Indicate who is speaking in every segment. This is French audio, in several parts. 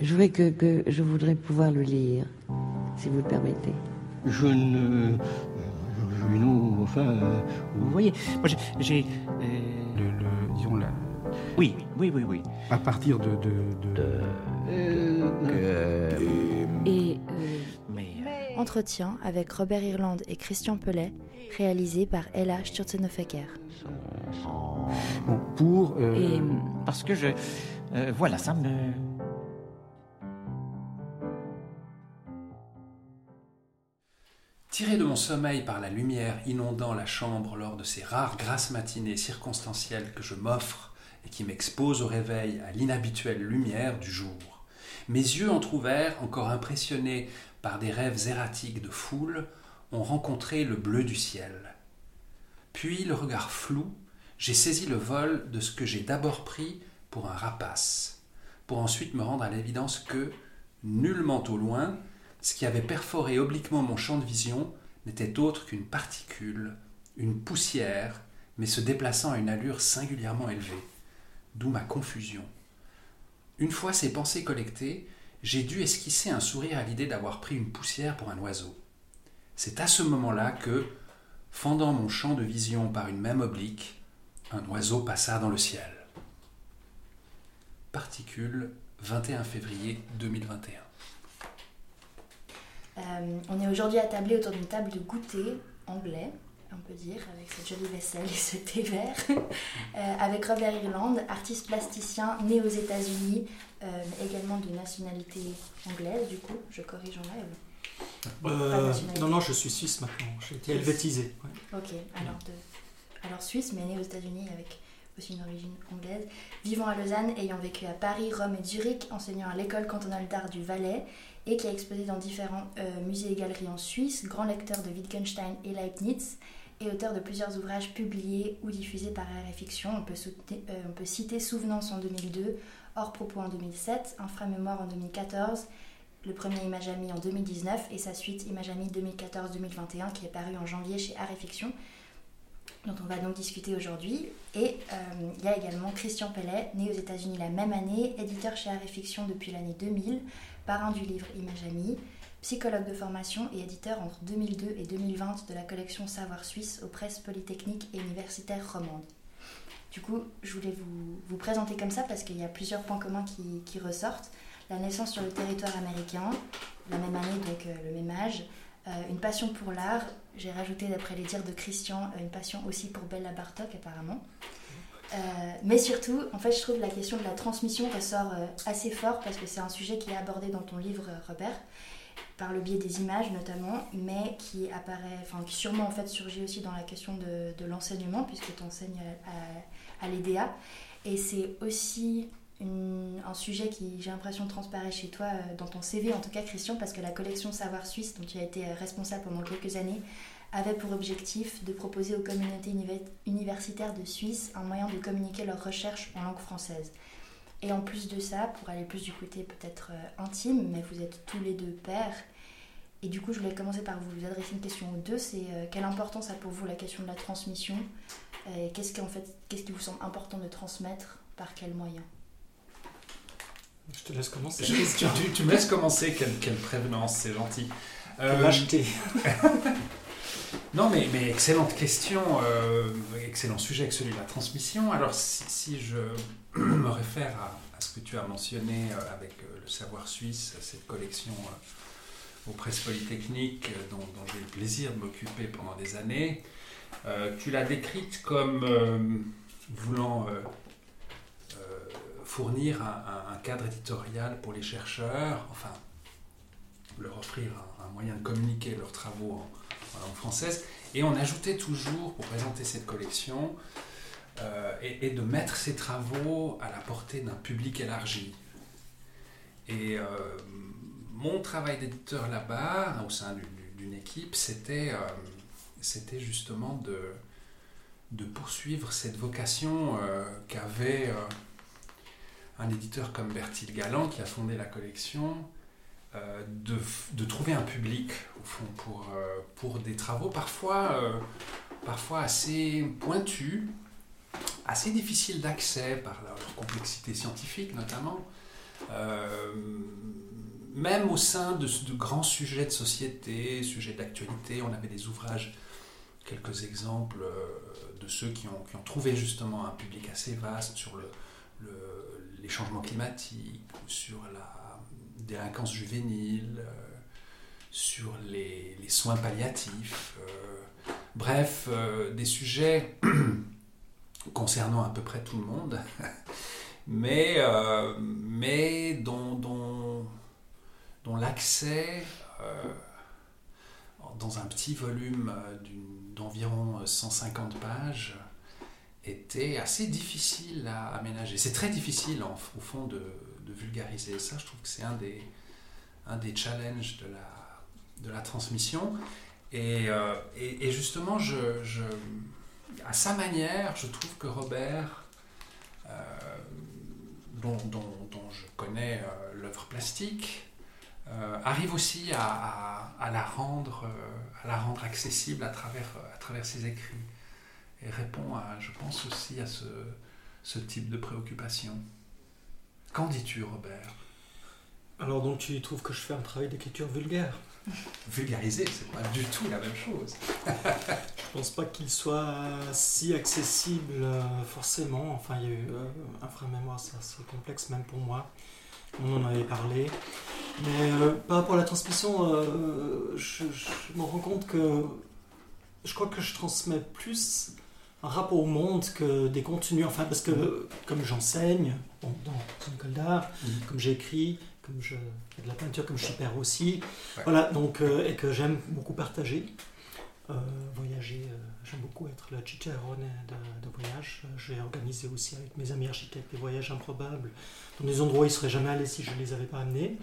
Speaker 1: Je voudrais, que, que, je voudrais pouvoir le lire, si vous le permettez.
Speaker 2: Je ne. Non, enfin. euh,
Speaker 3: Vous voyez, moi j'ai. euh,
Speaker 4: Le, le- disons, la-
Speaker 3: Oui, oui, oui, oui.
Speaker 4: à partir de. de, de-
Speaker 2: euh,
Speaker 5: Et euh,
Speaker 3: Mais. euh,
Speaker 5: entretien avec Robert Irlande et Christian Pellet, réalisé par Ella Sturzenhofer.
Speaker 4: bon, pour. euh,
Speaker 3: Et parce que je. euh, voilà, ça me.
Speaker 6: Tiré de mon sommeil par la lumière inondant la chambre lors de ces rares grasses matinées circonstancielles que je m'offre et qui m'exposent au réveil à l'inhabituelle lumière du jour, mes yeux entr'ouverts, encore impressionnés par des rêves erratiques de foule, ont rencontré le bleu du ciel. Puis, le regard flou, j'ai saisi le vol de ce que j'ai d'abord pris pour un rapace, pour ensuite me rendre à l'évidence que, nullement au loin, ce qui avait perforé obliquement mon champ de vision n'était autre qu'une particule, une poussière, mais se déplaçant à une allure singulièrement élevée. D'où ma confusion. Une fois ces pensées collectées, j'ai dû esquisser un sourire à l'idée d'avoir pris une poussière pour un oiseau. C'est à ce moment-là que, fendant mon champ de vision par une même oblique, un oiseau passa dans le ciel. Particule, 21 février 2021.
Speaker 5: Euh, on est aujourd'hui attablé autour d'une table de goûter anglais, on peut dire, avec cette jolie vaisselle et ce thé vert, euh, avec Robert Irland, artiste plasticien né aux États-Unis, euh, mais également de nationalité anglaise, du coup, je corrige en de
Speaker 7: Euh, non, non, je suis suisse maintenant. J'ai été helvétisé. ouais.
Speaker 5: Ok, alors, de- alors suisse, mais né aux États-Unis avec aussi une origine anglaise. Vivant à Lausanne, ayant vécu à Paris, Rome et Zurich, enseignant à l'école cantonale d'art du Valais et qui a exposé dans différents euh, musées et galeries en Suisse, grand lecteur de Wittgenstein et Leibniz et auteur de plusieurs ouvrages publiés ou diffusés par Art et Fiction. On peut, euh, citer Souvenance en 2002, Hors propos en 2007, Inframémoire en 2014, le premier Image Amie en 2019 et sa suite Image Amie 2014-2021 qui est paru en janvier chez Art et Fiction, dont on va donc discuter aujourd'hui. Et euh, il y a également Christian Pellet, né aux États-Unis la même année, éditeur chez Art Fiction depuis l'année 2000, parrain du livre Image Amie, psychologue de formation et éditeur entre 2002 et 2020 de la collection Savoir Suisse aux presses polytechniques et universitaires romandes. Du coup, je voulais vous, vous présenter comme ça parce qu'il y a plusieurs points communs qui, qui ressortent. La naissance sur le territoire américain, la même année, donc euh, le même âge, euh, une passion pour l'art, j'ai rajouté d'après les dires de Christian, euh, une passion aussi pour Bella Bartok apparemment. Euh, mais surtout, en fait, je trouve la question de la transmission ressort euh, assez fort parce que c'est un sujet qui est abordé dans ton livre, euh, Robert, par le biais des images notamment, mais qui apparaît, enfin, qui sûrement en fait surgit aussi dans la question de, l'enseignement puisque tu enseignes à, l'EDA. Et c'est aussi un sujet qui, j'ai l'impression, transparaît chez toi, dans ton CV en tout cas, Christian, parce que la collection Savoir Suisse, dont tu as été responsable pendant quelques années, avait pour objectif de proposer aux communautés univer- universitaires de Suisse un moyen de communiquer leurs recherches en langue française. Et en plus de ça, pour aller plus du côté peut-être euh, intime, mais vous êtes tous les deux pères, et du coup je voulais commencer par vous adresser une question aux deux, c'est euh, quelle importance a pour vous la question de la transmission Euh, et qu'est-ce qui, en fait, qu'est-ce qui vous semble important de transmettre, par quels moyens?
Speaker 7: Je te laisse commencer.
Speaker 6: Je- tu, tu- tu me laisses commencer, quelle, quelle prévenance, c'est gentil. Euh. non, mais, mais excellente question, euh, excellent sujet avec celui de la transmission. Alors, si, je me réfère à, ce que tu as mentionné euh, avec euh, le savoir suisse, cette collection aux presses polytechniques dont, j'ai eu le plaisir de m'occuper pendant des années, tu l'as décrite comme voulant fournir un cadre éditorial pour les chercheurs, enfin, leur offrir un, un moyen de communiquer leurs travaux en, en française. Et on ajoutait toujours, pour présenter cette collection, euh, et, de mettre ces travaux à la portée d'un public élargi. Et euh, mon travail d'éditeur là-bas, au sein du- du- d'une équipe, c'était euh, justement de, de poursuivre cette vocation euh, qu'avait un éditeur comme Bertil Galland, qui a fondé la collection, euh, de, de trouver un public, au fond, pour, euh, pour des travaux parfois, euh, parfois assez pointus, assez difficiles d'accès par leur, complexité scientifique notamment, même au sein de, de, grands sujets de société, sujets d'actualité, on avait des ouvrages, quelques exemples de ceux qui ont, qui ont trouvé justement un public assez vaste sur le, le, les changements climatiques, sur la délinquance juvénile, sur les, soins palliatifs. bref, des sujets concernant à peu près tout le monde, mais, euh, mais dont, dont, l'accès euh, dans un petit volume d'environ 150 pages était assez difficile à aménager. C'est très difficile au fond de, vulgariser ça. Je trouve que c'est un des, un des challenges de la, de la transmission. Et, euh, et, justement, à sa manière, je trouve que Robert, euh, dont, dont, je connais euh, l'œuvre plastique, arrive aussi à, à, à, la rendre, à la rendre accessible à travers, à travers ses écrits et répond, à, je pense aussi, à ce, ce type de préoccupation. Qu'en dis-tu, Robert?
Speaker 7: Alors donc tu trouves que je fais un travail d'écriture vulgaire?
Speaker 6: Vulgariser, c'est pas du tout la même chose.
Speaker 7: je pense pas qu'il soit si accessible forcément. Enfin, il y a eu euh, un frère mémoire, c'est assez complexe même pour moi. On en avait parlé. Mais euh, par rapport à la transmission, euh, je, je, me rends compte que je crois que je transmets plus un rapport au monde que des contenus. Enfin, parce que comme j'enseigne bon, dans une école d'art, mmh. comme j'écris, comme je fais de la peinture, comme je suis père aussi. Ouais. Voilà, donc, euh, et que j'aime beaucoup partager, euh, voyager. Euh, j'aime beaucoup être le chicharone de, de voyage. J'ai organisé aussi avec mes amis architectes des voyages improbables dans des endroits où ils ne seraient jamais allés si je ne les avais pas amenés.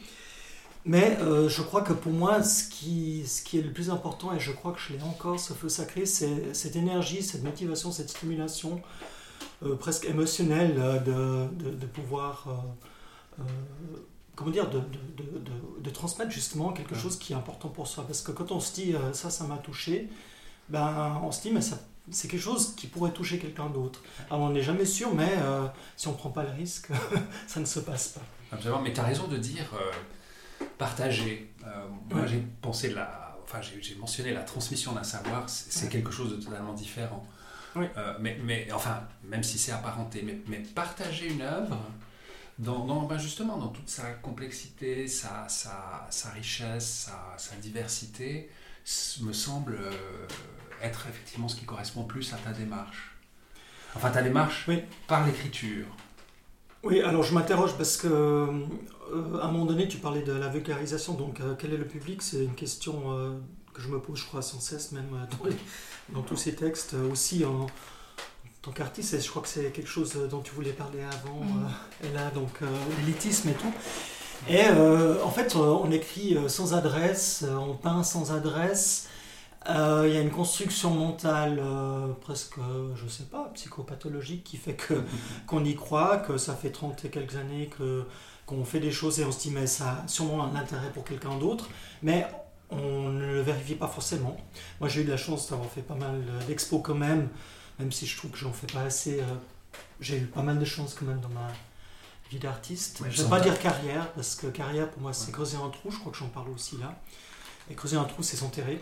Speaker 7: Mais je crois que pour moi, ce qui, ce qui est le plus important, et je crois que je l'ai encore, ce feu sacré, c'est cette énergie, cette motivation, cette stimulation presque émotionnelle de, de, de pouvoir euh, comment dire, de, de, de, de, transmettre justement quelque ouais. chose qui est important pour soi. Parce que quand on se dit euh, ça, ça m'a touché, ben, on se dit mais ça, c'est quelque chose qui pourrait toucher quelqu'un d'autre. Alors on n'est jamais sûr, mais euh, si on ne prend pas le risque, ça ne se passe pas.
Speaker 6: Absolument, mais tu as raison de dire euh, partager. moi ouais. j'ai pensé la, enfin j'ai mentionné la transmission d'un savoir, c'est ouais. quelque chose de totalement différent. Mais, mais enfin, même si c'est apparenté, mais, mais partager une œuvre dans, dans ben justement dans toute sa complexité, sa, sa, sa richesse, sa, sa, diversité, me semble euh, être effectivement ce qui correspond plus à ta démarche. Enfin, ta démarche
Speaker 7: oui.
Speaker 6: par l'écriture.
Speaker 7: Oui, alors je m'interroge parce que euh, à un moment donné, tu parlais de la vulgarisation, donc euh, quel est le public? C'est une question euh, que je me pose, je crois, sans cesse, même dans, les, dans tous ces textes, aussi en, tant qu'artiste, je crois que c'est quelque chose dont tu voulais parler avant, mmh. euh, et là, donc euh, l'élitisme et tout. Et euh, en fait, on écrit sans adresse, on peint sans adresse. Il y a une construction mentale presque, je sais pas, psychopathologique qui fait que qu'on y croit, que ça fait 30 et quelques années que qu'on fait des choses et on se dit mais ça a sûrement un intérêt pour quelqu'un d'autre. Mais on ne le vérifie pas forcément. Moi, j'ai eu de la chance d'avoir fait pas mal d'expos quand même même si je trouve que j'en fais pas assez. Euh, j'ai eu pas mal de chance quand même dans ma vie d'artiste. Ouais, je ne vais pas dire carrière, parce que carrière pour moi c'est ouais. creuser un trou, je crois que j'en parle aussi là. Et creuser un trou, c'est s'enterrer.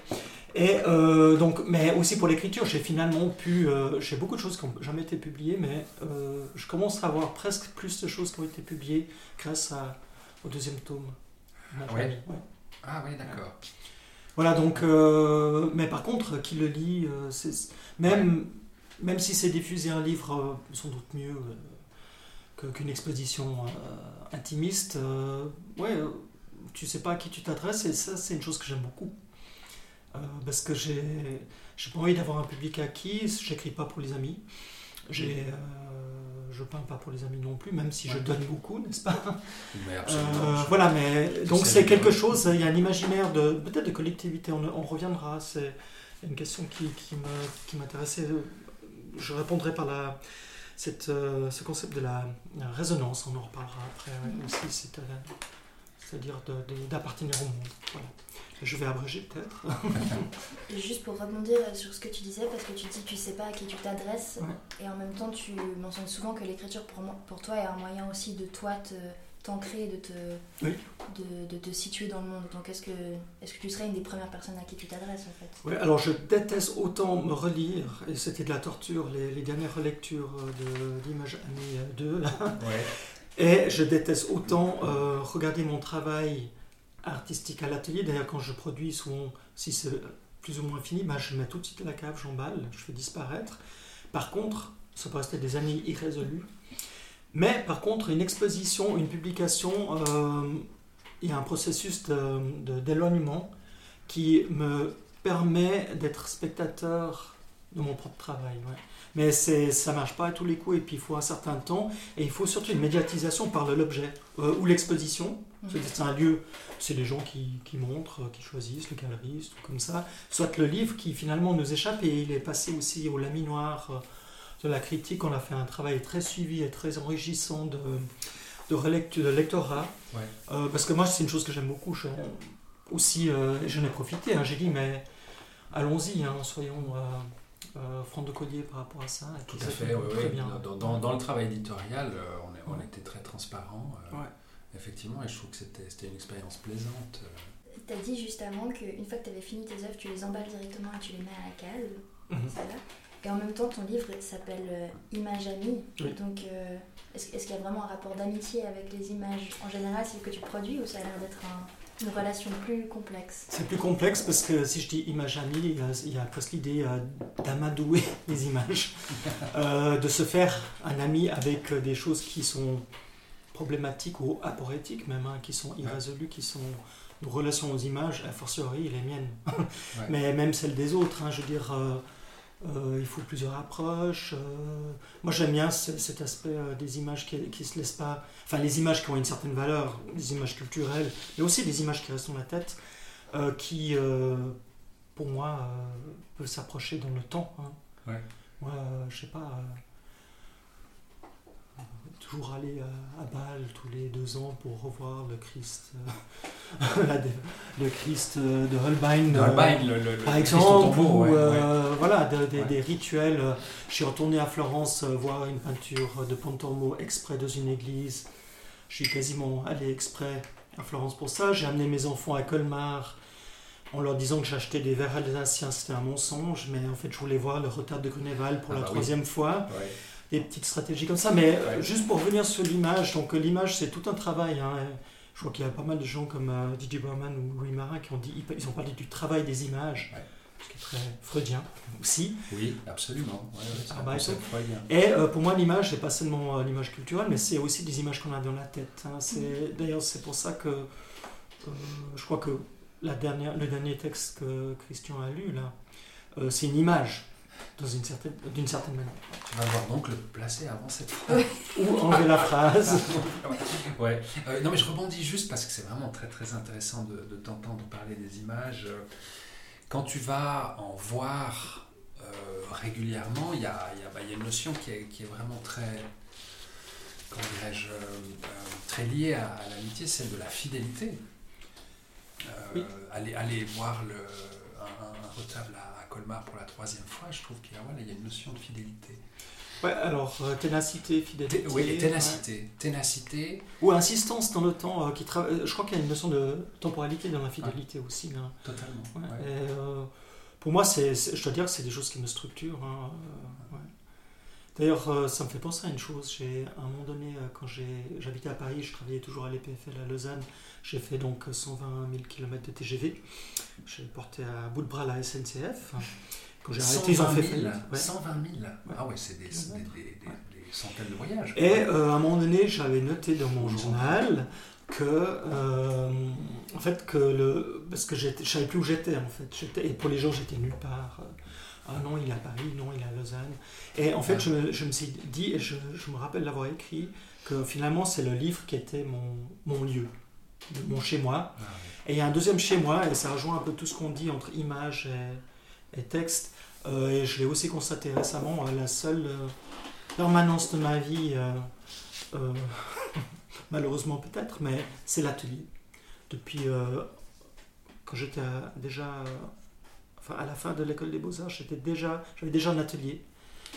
Speaker 7: Et euh, donc, mais aussi pour l'écriture, j'ai finalement pu. Euh, j'ai beaucoup de choses qui n'ont jamais été publiées, mais euh, je commence à avoir presque plus de choses qui ont été publiées grâce à, au deuxième tome.
Speaker 6: Ouais. Ah oui, d'accord.
Speaker 7: Voilà, donc. euh, mais par contre, qui le lit, c'est même même si c'est diffuser un livre euh, sans doute mieux euh, qu'une exposition euh, intimiste, ouais, tu sais pas à qui tu t'adresses et ça c'est une chose que j'aime beaucoup. parce que j'ai j'ai pas envie d'avoir un public acquis, j'écris pas pour les amis, j'ai je peins pas pour les amis non plus, même si ouais. je donne beaucoup, n'est-ce pas?
Speaker 6: Mais
Speaker 7: euh, Voilà, mais donc c'est quelque chose, il y a un imaginaire de peut-être de collectivité, on, on reviendra, c'est une question qui, qui m'intéressait. Je répondrai par la, cette, euh, ce concept de la, la, résonance, on en reparlera après ouais, aussi, c'est-à-dire d'appartenir au monde. Voilà. Je vais abréger peut-être.
Speaker 5: Juste pour rebondir sur ce que tu disais, parce que tu dis tu sais pas à qui tu t'adresses, ouais. et en même temps tu mentionnes souvent que l'écriture pour, pour toi est un moyen aussi de toi te t'ancrer, de te,
Speaker 7: Oui.
Speaker 5: de, de te situer dans le monde. Donc est-ce que, est que tu serais une des premières personnes à qui tu t'adresses en fait?
Speaker 7: Oui, alors je déteste autant me relire, et c'était de la torture, les, les dernières relectures de l'image année 2, là.
Speaker 6: Ouais.
Speaker 7: Et je déteste autant euh, regarder mon travail artistique à l'atelier. D'ailleurs, quand je produis, souvent, si c'est plus ou moins fini, bah, je mets tout de suite la cave, j'emballe, je fais disparaître. Par contre, ça peut rester des années irrésolues. Mais par contre, une exposition, une publication, il y a un processus d'éloignement qui me permet d'être spectateur de mon propre travail. ouais. Mais c'est, ça marche pas à tous les coups et puis il faut un certain temps et il faut surtout une médiatisation par l'objet euh, ou l'exposition. C'est- C'est un lieu, c'est les gens qui, qui montrent, euh, qui choisissent, le galeriste ou comme ça. Soit le livre qui finalement nous échappe et il est passé aussi au laminoir euh, de la critique. On a fait un travail très suivi et très enrichissant de, de, relectu- de lectorat.
Speaker 6: Ouais.
Speaker 7: Euh, parce que moi, c'est une chose que j'aime beaucoup. Je, aussi, euh, j'en ai profité. hein. J'ai dit, mais allons-y, hein, soyons euh, euh, de collier par rapport à ça.
Speaker 6: Tout à fait,
Speaker 7: fait
Speaker 6: oui,
Speaker 7: très
Speaker 6: oui.
Speaker 7: bien.
Speaker 6: Dans, dans- dans le travail éditorial, euh, on, est- on était très transparent. euh,
Speaker 7: Ouais.
Speaker 6: Effectivement, et je trouve que c'était une expérience plaisante. euh.
Speaker 5: Tu as dit juste avant qu'une fois que tu avais fini tes œuvres, tu les emballes directement et tu les mets à la cave.
Speaker 7: Mhm.
Speaker 5: ça? Va. Et en même temps, ton livre s'appelle euh, Images Amies.
Speaker 7: Oui.
Speaker 5: Donc, euh, est-ce est-ce qu'il y a vraiment un rapport d'amitié avec les images en général, celles que tu produis, ou ça a l'air d'être un- une relation plus complexe.
Speaker 7: C'est plus complexe parce que si je dis image amie, il y a, il y a presque l'idée euh, d'amadouer les images, Euh, de se faire un ami avec euh, des choses qui sont problématiques ou aporétiques même, hein, qui sont irrésolues, qui sont nos relations aux images, a fortiori les miennes, mais même celles des autres. hein, je veux dire, euh, euh, il faut plusieurs approches. euh, moi j'aime bien ce- cet aspect euh, des images qui, qui se laissent pas, enfin les images qui ont une certaine valeur, des images culturelles, mais aussi des images qui restent dans la tête, qui, pour moi, peuvent s'approcher dans le temps. hein.
Speaker 6: Ouais.
Speaker 7: Moi, je sais pas, toujours aller à, à Bâle tous les deux ans pour revoir le Christ, euh, le Christ euh, de Holbein.
Speaker 6: De
Speaker 7: euh,
Speaker 6: Holbein, le, le, le
Speaker 7: par exemple,
Speaker 6: tombeau,
Speaker 7: ou
Speaker 6: ouais, ouais.
Speaker 7: euh, voilà, de- des-
Speaker 6: Ouais.
Speaker 7: des rituels. euh, Je suis retourné à Florence euh, voir une peinture de Pontormo exprès dans une église. Je suis quasiment allé exprès à Florence pour ça. J'ai amené mes enfants à Colmar en leur disant que j'achetais des verres alsaciens. C'était un mensonge, mais en fait, je voulais voir le retard de Grunewald pour
Speaker 6: Ah
Speaker 7: la
Speaker 6: bah oui.
Speaker 7: troisième fois. Des petites stratégies comme ça. Mais euh,
Speaker 6: Ouais.
Speaker 7: juste pour revenir sur l'image, donc euh, l'image, c'est tout un travail. hein. Je crois qu'il y a pas mal de gens comme euh, Didier Berman ou Louis Marin qui ont dit, ils ont parlé du travail des images,
Speaker 6: Ouais.
Speaker 7: ce qui est très freudien aussi.
Speaker 6: Oui, absolument. Ouais, ouais, c'est
Speaker 7: Ah bah,
Speaker 6: freudien.
Speaker 7: Et euh, pour moi, l'image, c'est pas seulement euh, l'image culturelle, mais c'est aussi des images qu'on a dans la tête. hein. C'est D'ailleurs, c'est pour ça que je crois que la dernière, le dernier texte que Christian a lu, là, c'est une image dans une certaine, d'une certaine manière.
Speaker 6: Tu vas voir donc le placer avant cette phrase.
Speaker 7: Ou enlever la phrase.
Speaker 6: ouais. Euh, non, mais je rebondis juste parce que c'est vraiment très très intéressant de, de t'entendre parler des images. Quand tu vas en voir euh, régulièrement, il y a, il y a- bah, il y a une notion qui est, qui est vraiment très, comment dirais-je, euh, très liée à, à l'amitié, celle de la fidélité. Euh,
Speaker 7: Oui.
Speaker 6: aller, aller voir le, un, un retable à, à Colmar pour la troisième fois, je trouve qu'il y a, voilà, il y a une notion de fidélité.
Speaker 7: Ouais, alors, euh, ténacité, fidélité.
Speaker 6: Té- oui,
Speaker 7: ouais.
Speaker 6: ténacité. Ténacité,
Speaker 7: Ou insistance dans le temps. euh, qui tra- euh, Je crois qu'il y a une notion de temporalité dans la fidélité aussi. hein.
Speaker 6: totalement.
Speaker 7: Ouais,
Speaker 6: ouais.
Speaker 7: et, euh, pour moi, c'est, je dois dire que c'est des choses qui me structurent. hein. D'ailleurs, euh, ça me fait penser à une chose. J'ai, à un moment donné, euh, quand j'habitais à Paris, je travaillais toujours à l'EPFL à Lausanne. J'ai fait donc 120 000 km de TGV. J'ai porté à bout de bras la SNCF. Quand j'ai arrêté, ils ont
Speaker 6: 120
Speaker 7: fait
Speaker 6: 000,
Speaker 7: faillite. Ouais.
Speaker 6: 120 000. Ah ouais, c'est des, c'est des, des- des- des centaines de voyages. quoi.
Speaker 7: Et euh, à un moment donné, j'avais noté dans mon journal que, euh, en fait, que le, parce que je savais plus où j'étais en fait. Et pour les gens, j'étais nulle part. Ah non, il est à Paris, non, il est à Lausanne. Et en fait,
Speaker 6: Ah.
Speaker 7: je, me- je me suis dit, et je, je me rappelle l'avoir écrit, que finalement, c'est le livre qui était mon, mon lieu, mon chez moi.
Speaker 6: Ah.
Speaker 7: Et il y a un deuxième chez moi, et ça rejoint un peu tout ce qu'on dit entre image et, et texte. Euh, et je l'ai aussi constaté récemment, euh, la seule euh, permanence de ma vie, euh, malheureusement peut-être, mais c'est l'atelier. Depuis quand j'étais déjà, enfin à la fin de l'école des beaux-arts, j'étais déjà, j'avais déjà un atelier.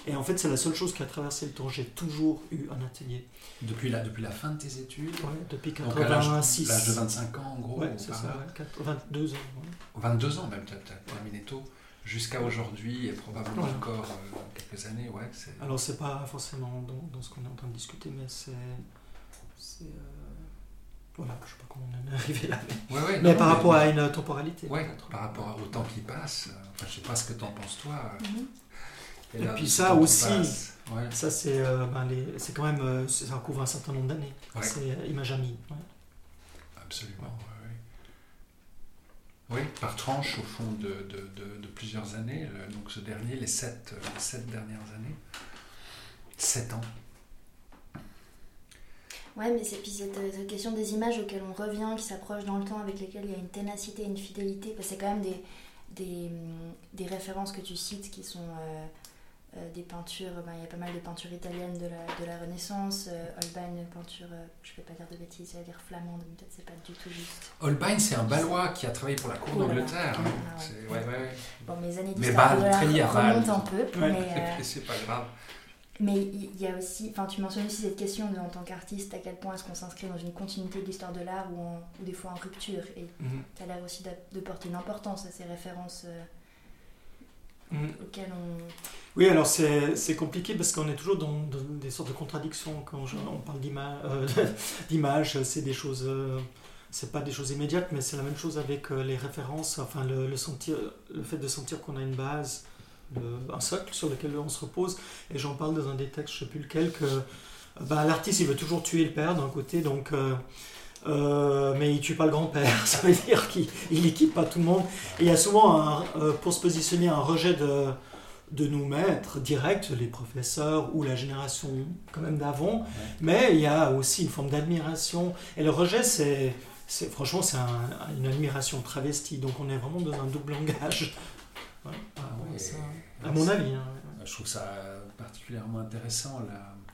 Speaker 7: Et en fait, c'est la seule chose qui a traversé le temps. J'ai toujours eu un atelier.
Speaker 6: Depuis la, depuis la fin de tes études
Speaker 7: Ouais, depuis
Speaker 6: Donc à l'âge
Speaker 7: 86.
Speaker 6: l'âge de 25 ans, en gros
Speaker 7: Ouais,
Speaker 6: ou
Speaker 7: c'est ça,
Speaker 6: là.
Speaker 7: ouais, quatre- 22 ans. ouais.
Speaker 6: 22 ans même, tu as, terminé tôt. Jusqu'à aujourd'hui et probablement
Speaker 7: Ouais.
Speaker 6: encore euh, quelques années, ouais.
Speaker 7: Alors, c'est pas forcément dans, dans ce qu'on est en train de discuter, mais c'est. c'est, euh, Voilà, je sais pas comment on en est arrivé là. Mais,
Speaker 6: Ouais, ouais,
Speaker 7: mais
Speaker 6: non,
Speaker 7: par rapport à une temporalité. Peut-être.
Speaker 6: par rapport au temps qui passe. euh, Enfin, je sais pas ce que t'en penses toi.
Speaker 5: Mhm.
Speaker 7: Et
Speaker 6: là,
Speaker 7: puis ça aussi. Ça, c'est euh, ben, les- quand même. euh, ça couvre un certain nombre d'années. C'est Image Amie. ouais.
Speaker 6: Absolument, oui. Oui, par tranche, au fond de, de- de- de plusieurs années. donc ce dernier, les sept, les sept dernières années. Sept ans.
Speaker 5: Ouais, mais c'est puis cette, cette question des images auxquelles on revient, qui s'approchent dans le temps, avec lesquelles il y a une ténacité une fidélité, bah, c'est quand même des, des, des références que tu cites qui sont euh, euh, des peintures. ben, Il y a pas mal de peintures italiennes de la, de la Renaissance. Euh, Holbein, peinture, je vais pas dire de bêtises, je vais dire flamande, mais peut-être c'est pas du tout juste.
Speaker 6: Holbein, c'est un Balois qui a travaillé pour la cour
Speaker 5: Oh
Speaker 6: d'Angleterre.
Speaker 5: Ah ouais. Bon, mes années
Speaker 6: Mais
Speaker 5: d'histoire l'art
Speaker 6: Bâle.
Speaker 5: remontent un peu, mais... euh,
Speaker 6: c'est pas grave.
Speaker 5: Mais il y a aussi, enfin tu mentionnes aussi cette question de, en tant qu'artiste, à quel point est-ce qu'on s'inscrit dans une continuité de l'histoire de l'art ou, en- ou des fois en rupture. Et
Speaker 7: Mhm.
Speaker 5: tu as l'air aussi de porter une importance à ces références euh,
Speaker 7: Mhm.
Speaker 5: auxquelles on...
Speaker 7: Oui, alors c'est compliqué parce qu'on est toujours dans, dans des sortes de contradictions quand je- on parle euh, d'image. c'est des choses, euh, c'est pas des choses immédiates, mais c'est la même chose avec euh, les références. Enfin, le, le sentir, le fait de sentir qu'on a une base, un socle sur lequel on se repose. Et j'en parle dans un des textes, je sais plus lequel, que bah, l'artiste il veut toujours tuer le père d'un côté, donc. euh, euh, mais il tue pas le grand-père, ça veut dire qu'il il équipe pas tout le monde. Et il y a souvent, un, euh, pour se positionner, un rejet de, de nos maîtres directs, les professeurs ou la génération quand même d'avant, mais il y a aussi une forme d'admiration. Et le rejet, c'est, c'est franchement, c'est un- une admiration travestie. Donc on est vraiment dans un double langage. Ouais, par rapport à
Speaker 6: ouais.
Speaker 7: ça. À mon avis. hein.
Speaker 6: Je trouve ça particulièrement intéressant,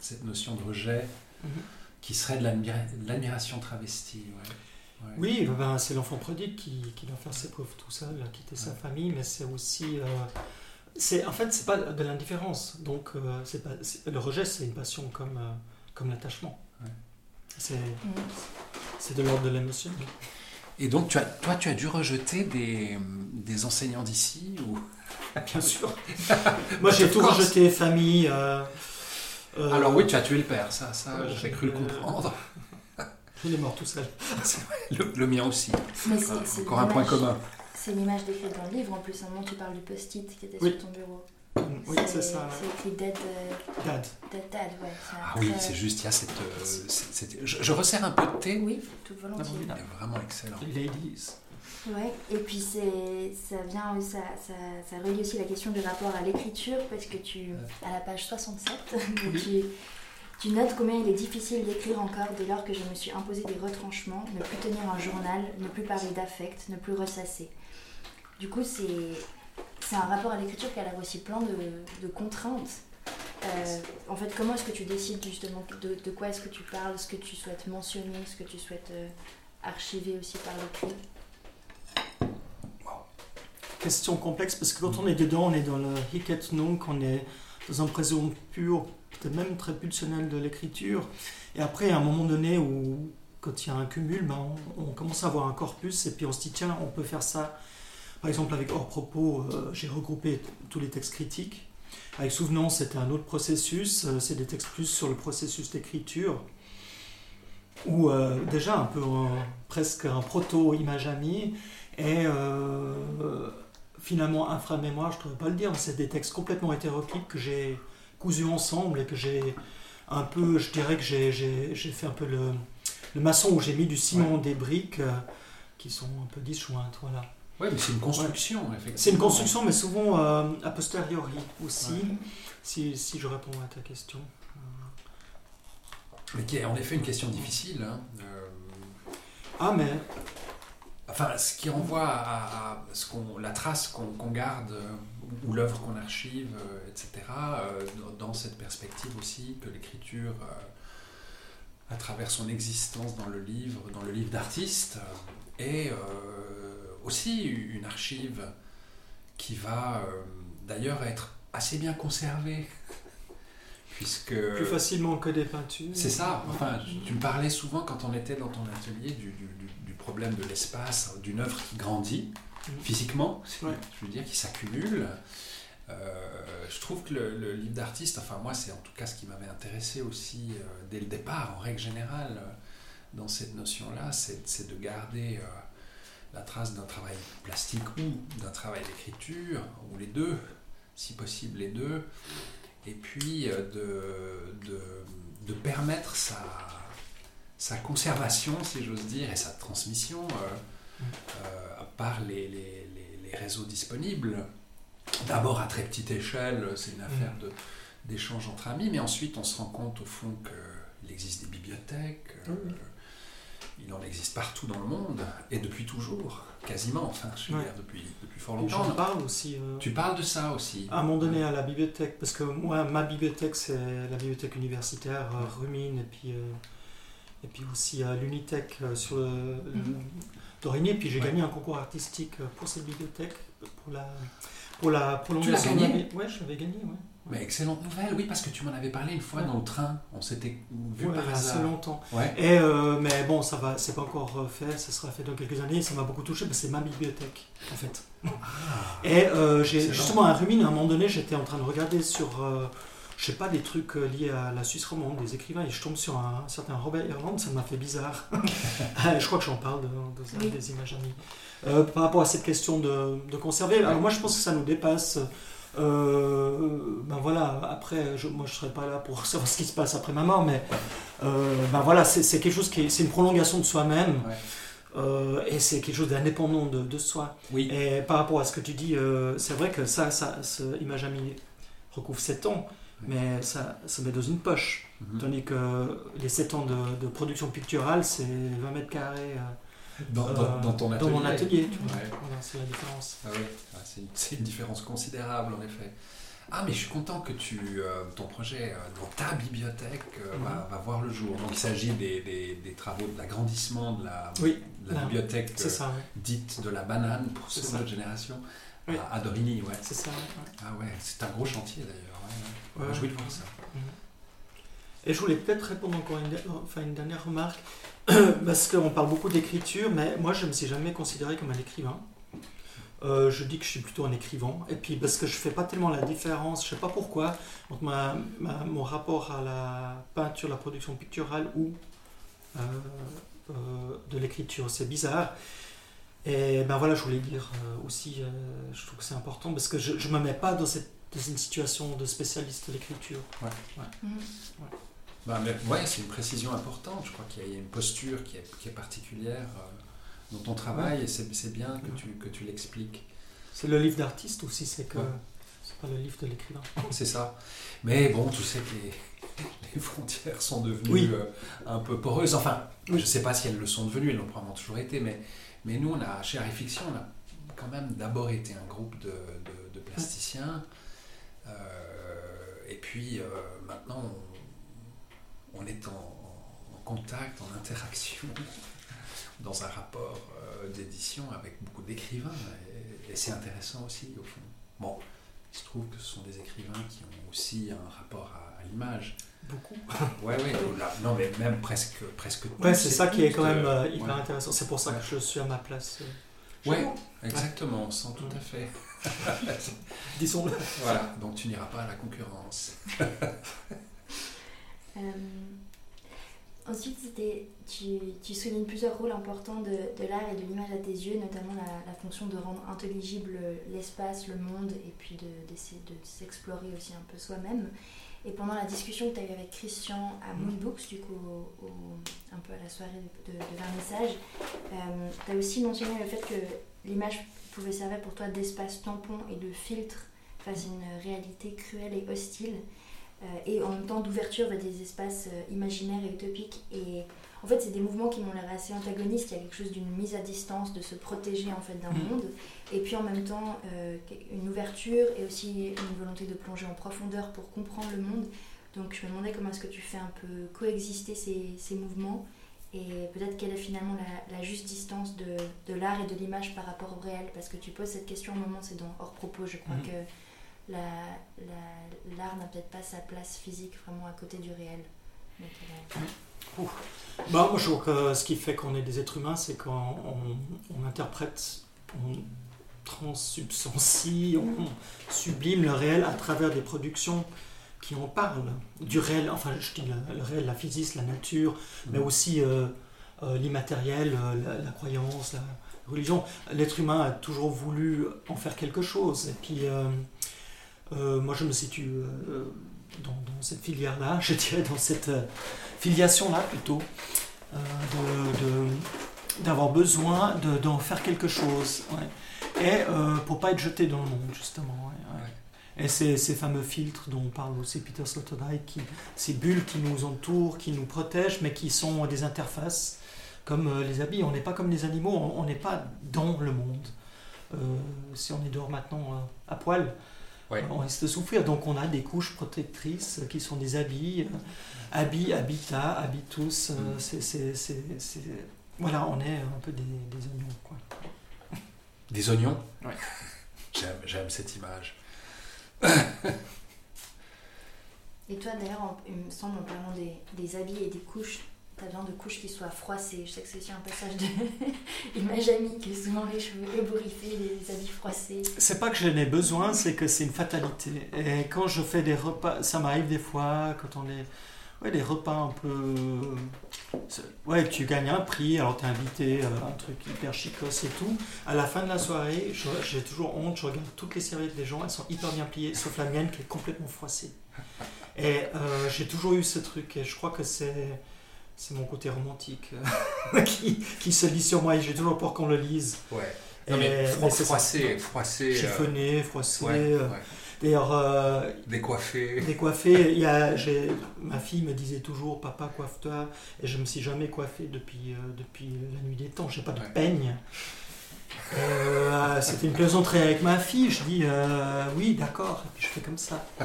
Speaker 6: cette notion de rejet
Speaker 7: Mhm.
Speaker 6: qui serait de l'admira- de l'admiration travestie. ouais. Ouais.
Speaker 7: Oui, ben, c'est l'enfant prodigue qui, qui doit faire ses preuves tout seul, quitter sa famille, mais c'est aussi. euh, en fait, c'est pas de l'indifférence. Donc, euh, pas, le rejet, c'est une passion comme, euh, comme l'attachement.
Speaker 6: Ouais.
Speaker 7: C'est,
Speaker 5: Mm.
Speaker 7: c'est de l'ordre de l'émotion.
Speaker 6: Et donc, tu as, toi, tu as dû rejeter des, des enseignants d'ici ou...
Speaker 7: Bien sûr. Moi, j'ai tout rejeté, famille. euh, euh,
Speaker 6: Alors oui, tu as tué le père, ça, ça
Speaker 7: Ouais,
Speaker 6: j'ai cru le
Speaker 7: euh,
Speaker 6: comprendre.
Speaker 7: Il est mort tout seul.
Speaker 6: Le, le mien aussi.
Speaker 5: Mais
Speaker 6: Encore un point commun.
Speaker 5: C'est l'image décrite dans le livre, en plus, à un moment tu parles du post-it qui était
Speaker 7: Oui.
Speaker 5: sur ton bureau.
Speaker 7: Oui, c'est ça.
Speaker 5: C'est écrit Dead, euh,
Speaker 7: Dad.
Speaker 5: dead Dad, ouais.
Speaker 6: Ah oui,
Speaker 5: très-
Speaker 6: c'est juste, il y a cette... euh, je, je resserre un peu de thé.
Speaker 5: Oui, tout volontiers.
Speaker 6: Il est vraiment excellent.
Speaker 7: Les ladies.
Speaker 5: Ouais, et puis c'est, ça vient, ça, ça, ça relie aussi la question du rapport à l'écriture, parce que tu, à la page 67, tu, tu notes combien il est difficile d'écrire encore dès lors que je me suis imposé des retranchements, ne plus tenir un journal, ne plus parler d'affect, ne plus ressasser. Du coup, c'est, c'est un rapport à l'écriture qui a aussi plein de, contraintes. Euh, en fait, comment est-ce que tu décides justement de, quoi est-ce que tu parles, ce que tu souhaites mentionner, ce que tu souhaites euh, archiver aussi par l'écrit?
Speaker 7: Question complexe parce que quand on est dedans, on est dans le hic et nunc, on est dans un présent pur, peut-être même très pulsionnel de l'écriture. Et après, à un moment donné où, quand il y a un cumul, ben, on commence à avoir un corpus et puis on se dit, tiens, on peut faire ça. Par exemple, avec Hors Propos, euh, j'ai regroupé tous les textes critiques. Avec Souvenance, c'était un autre processus, euh, c'est des textes plus sur le processus d'écriture. Ou euh, déjà un peu presque un proto-image amie. Et finalement, inframémoire, je ne pourrais pas le dire, mais c'est des textes complètement hétéroclites que j'ai cousus ensemble et que j'ai un peu, je dirais que j'ai- fait un peu le, le maçon où j'ai mis du ciment, des briques euh, qui sont un peu disjointes. Voilà.
Speaker 6: Oui, mais c'est une construction, effectivement.
Speaker 7: C'est une construction, mais souvent euh, a posteriori aussi,
Speaker 6: Ouais.
Speaker 7: si, si je réponds à ta question.
Speaker 6: Mais qui est en effet une question difficile. hein. Euh,
Speaker 7: Ah, mais
Speaker 6: Enfin, ce qui renvoie à, à ce qu'on, la trace qu'on, qu'on garde euh, ou l'œuvre qu'on archive, euh, etc., euh, dans, cette perspective aussi que l'écriture, euh, à travers son existence dans le livre, dans le livre d'artiste, euh, est euh, aussi une archive qui va euh, d'ailleurs être assez bien conservée puisque...
Speaker 7: Plus facilement que des peintures.
Speaker 6: C'est ça. Enfin, tu me parlais souvent quand on était dans ton atelier du, du- problème de l'espace, d'une œuvre qui grandit
Speaker 7: Mhm.
Speaker 6: physiquement,
Speaker 7: Ouais.
Speaker 6: je veux dire, qui s'accumule. Euh, je trouve que le, le livre d'artiste, enfin moi, c'est en tout cas ce qui m'avait intéressé aussi euh, dès le départ, en règle générale, dans cette notion-là, c'est c'est de garder euh, la trace d'un travail plastique ou d'un travail d'écriture, ou les deux, si possible les deux, et puis euh, de, de, de permettre sa, sa conservation, si j'ose dire, et sa transmission euh, euh, par les, les- les- les réseaux disponibles. D'abord à très petite échelle, c'est une affaire de- d'échange entre amis, mais ensuite on se rend compte au fond qu'il existe des bibliothèques, euh. Il en existe partout dans le monde, et depuis toujours, quasiment, enfin je veux
Speaker 7: Ouais.
Speaker 6: dire depuis, depuis fort
Speaker 7: J'en
Speaker 6: longtemps.
Speaker 7: parle aussi. euh,
Speaker 6: Tu parles de ça aussi
Speaker 7: À un moment donné, à la bibliothèque, parce que moi, ma bibliothèque, c'est la bibliothèque universitaire euh, Rumine, et puis, euh, et puis aussi à l'Unitech euh, sur le, d'Origny. Puis j'ai
Speaker 6: Ouais.
Speaker 7: gagné un concours artistique pour cette bibliothèque, pour la, pour la prolongation.
Speaker 6: gagné
Speaker 7: de la bi- Ouais, je l'avais gagné, ouais.
Speaker 6: Mais excellente nouvelle, oui, parce que tu m'en avais parlé une fois
Speaker 7: Ouais.
Speaker 6: dans le train, on s'était vu
Speaker 7: Ouais,
Speaker 6: par hasard.
Speaker 7: longtemps.
Speaker 6: Ouais.
Speaker 7: Et, euh, mais bon, ça va, c'est pas encore euh, fait, ça sera fait dans quelques années. Ça m'a beaucoup touché, parce que c'est ma bibliothèque, en fait.
Speaker 6: Ah.
Speaker 7: Et euh, j'ai justement à Rumine, à un moment donné, j'étais en train de regarder sur, euh, je sais pas, des trucs liés à la Suisse romande, des écrivains, et je tombe sur un, certain Robert Irlande, ça m'a fait bizarre. Je crois que j'en parle de, de des images amies. Euh, par rapport à cette question de, de conserver, alors moi je pense que ça nous dépasse. Euh, ben voilà, après, je, moi je serais pas là pour savoir ce qui se passe après ma mort, mais euh, ben voilà, c'est c'est quelque chose qui est, c'est une prolongation de soi-même.
Speaker 6: Ouais.
Speaker 7: Euh, et c'est quelque chose d'indépendant de, de soi.
Speaker 6: Oui.
Speaker 7: Et par rapport à ce que tu dis, euh, c'est vrai que ça, ça ce Image Amie recouvre 7 ans, mais ça, ça met dans une poche.
Speaker 6: Mhm.
Speaker 7: Tandis que les 7 ans de, de production picturale, c'est 20 mètres carrés euh,
Speaker 6: Dans, dans- dans ton atelier.
Speaker 7: mon atelier. tu vois.
Speaker 6: Ouais.
Speaker 7: C'est la différence.
Speaker 6: Ah oui, ah, c'est une, une différence considérable en effet. Ah mais je suis content que tu, euh, ton projet euh, dans ta bibliothèque euh, va,
Speaker 7: Mhm.
Speaker 6: va voir le jour. Donc il s'agit des, des- des travaux de l'agrandissement de la,
Speaker 7: Oui,
Speaker 6: de la
Speaker 7: là,
Speaker 6: bibliothèque
Speaker 7: ça, ouais.
Speaker 6: dite de la banane pour de notre génération
Speaker 7: Oui.
Speaker 6: à, à Dorigny. Ouais.
Speaker 7: C'est ça, ouais.
Speaker 6: Ah ouais, c'est un gros chantier d'ailleurs. Ouais, ouais. Voulais voir ça.
Speaker 7: Et je voulais peut-être répondre encore une, enfin, une dernière remarque, parce qu'on parle beaucoup d'écriture, mais moi je ne me suis jamais considéré comme un écrivain. Euh, je dis que je suis plutôt un écrivain, et puis parce que je fais pas tellement la différence, je sais pas pourquoi, entre ma- ma- mon rapport à la peinture, la production picturale ou euh, euh, de l'écriture. C'est bizarre. Et ben voilà, je voulais dire euh, aussi, euh, je trouve que c'est important, parce que je ne me mets pas dans, cette, dans une situation de spécialiste de l'écriture.
Speaker 6: Ouais, c'est une précision importante. Je crois qu'il y a- une posture qui est, qui est particulière euh, dans ton travail et c'est bien que tu, que tu l'expliques.
Speaker 7: C'est le livre d'artiste aussi, c'est que
Speaker 6: Ouais.
Speaker 7: c'est pas le livre de l'écrivain.
Speaker 6: C'est ça. Mais bon, tu sais que les, les frontières sont devenues
Speaker 7: Oui.
Speaker 6: euh, un peu poreuses. Enfin, je ne sais pas si elles le sont devenues, elles l'ont probablement toujours été, mais, mais nous, on a, chez Harry Fiction, on a quand même d'abord été un groupe de, de- de plasticiens. Euh, et puis maintenant, on, on est en, en contact, en interaction, dans un rapport euh, d'édition avec beaucoup d'écrivains. Et, et c'est intéressant aussi, au fond. Bon, il se trouve que ce sont des écrivains qui ont aussi un rapport à, à l'image.
Speaker 7: Beaucoup.
Speaker 6: Ouais, ouais, là, non, mais même presque, presque tous,
Speaker 7: Ouais, c'est ça qui est quand même
Speaker 6: euh,
Speaker 7: hyper
Speaker 6: ouais.
Speaker 7: intéressant. C'est pour ça
Speaker 6: Ouais.
Speaker 7: que je suis à ma place. euh,
Speaker 6: Ouais, exactement, on sent tout à fait.
Speaker 7: Disons-le.
Speaker 6: Voilà, donc tu n'iras pas à la concurrence.
Speaker 5: Euh, ensuite, tu, tu soulignes plusieurs rôles importants de, de l'art et de l'image à tes yeux, notamment la, la fonction de rendre intelligible l'espace, le monde, et puis de, d'essayer de s'explorer aussi un peu soi-même. Et pendant la discussion que tu as eue avec Christian à Moon Books, du coup, au- au- un peu à la soirée de, de vernissage, tu as aussi mentionné le fait que l'image pouvait servir pour toi d'espace tampon et de filtre face à une réalité cruelle et hostile euh, et en même temps d'ouverture vers des espaces euh, imaginaires et utopiques. Et en fait, c'est des mouvements qui m'ont l'air assez antagonistes. Il y a quelque chose d'une mise à distance, de se protéger en fait d'un
Speaker 7: Mhm.
Speaker 5: monde, et puis en même temps euh, une ouverture et aussi une volonté de plonger en profondeur pour comprendre le monde. Donc je me demandais comment est-ce que tu fais un peu coexister ces, ces mouvements et peut-être quelle est finalement la, la juste distance de, de l'art et de l'image par rapport au réel parce que tu poses cette question au moment c'est dans hors propos je crois
Speaker 7: Mhm.
Speaker 5: que la- la- l'art n'a peut-être pas sa place physique vraiment à côté du réel. Donc, euh,
Speaker 7: Bah, moi, je trouve que ce qui fait qu'on est des êtres humains, c'est qu'on on- on interprète, on transsubstancie, on sublime le réel à travers des productions qui en parlent. Du réel, enfin, je dis le, le réel, la physique, la nature, mais aussi euh, euh, l'immatériel, euh, la, la croyance, la religion. L'être humain a toujours voulu en faire quelque chose. Et puis, moi, je me situe euh, dans, dans cette filière-là, je dirais, dans cette euh, filiation-là plutôt, euh, d'avoir besoin de- d'en faire quelque chose. ouais. Et euh, pour pas être jeté dans le monde, justement. ouais, ouais. Et ces, ces fameux filtres dont parle aussi Peter Sloterdijk, qui, ces bulles qui nous entourent, qui nous protègent, mais qui sont des interfaces, comme euh, les habits. On n'est pas comme les animaux, on on n'est pas dans le monde. Euh, si on est dehors maintenant euh, à poil,
Speaker 6: Ouais.
Speaker 7: on risque de souffrir. Donc on a des couches protectrices qui sont des habits, euh, habits, habitat, habitus. euh,
Speaker 6: Mm.
Speaker 7: c'est, c'est- c'est- c'est- Voilà, on est un peu des, des oignons. Quoi.
Speaker 6: Des oignons
Speaker 7: Ouais.
Speaker 6: J'aime, j'aime cette image.
Speaker 5: Et toi, d'ailleurs, il me semble, en parlant des, des habits et des couches, t'as besoin de couches qui soient froissées. Je sais que c'est aussi un passage de image amie, que souvent les cheveux ébouriffés, les habits froissés.
Speaker 7: C'est pas que j'en ai besoin, c'est que c'est une fatalité. Et quand je fais des repas, ça m'arrive des fois, quand on est. Ouais, des repas un peu. c'est- Ouais, tu gagnes un prix, alors t'es invité à un truc hyper chicos et tout. À la fin de la soirée, j'ai toujours honte, je regarde toutes les serviettes des gens, elles sont hyper bien pliées, sauf la mienne qui est complètement froissée. Et euh, j'ai toujours eu ce truc, et je crois que c'est. C'est mon côté romantique euh, qui, qui se lit sur moi et j'ai toujours peur qu'on le lise.
Speaker 6: Ouais. Non, mais fro- froissé, froissé. euh,
Speaker 7: Chiffonné, froissé.
Speaker 6: ouais,
Speaker 7: euh,
Speaker 6: ouais.
Speaker 7: D'ailleurs, euh,
Speaker 6: Décoiffé.
Speaker 7: décoiffé, il y a, ma fille me disait toujours Papa, coiffe-toi. Et je me suis jamais coiffé depuis, euh, depuis la nuit des temps. J'ai pas de
Speaker 6: Ouais.
Speaker 7: peigne. Euh, C'était une plaisanterie avec ma fille. Je dis Oui, d'accord. Et puis je fais comme ça. Et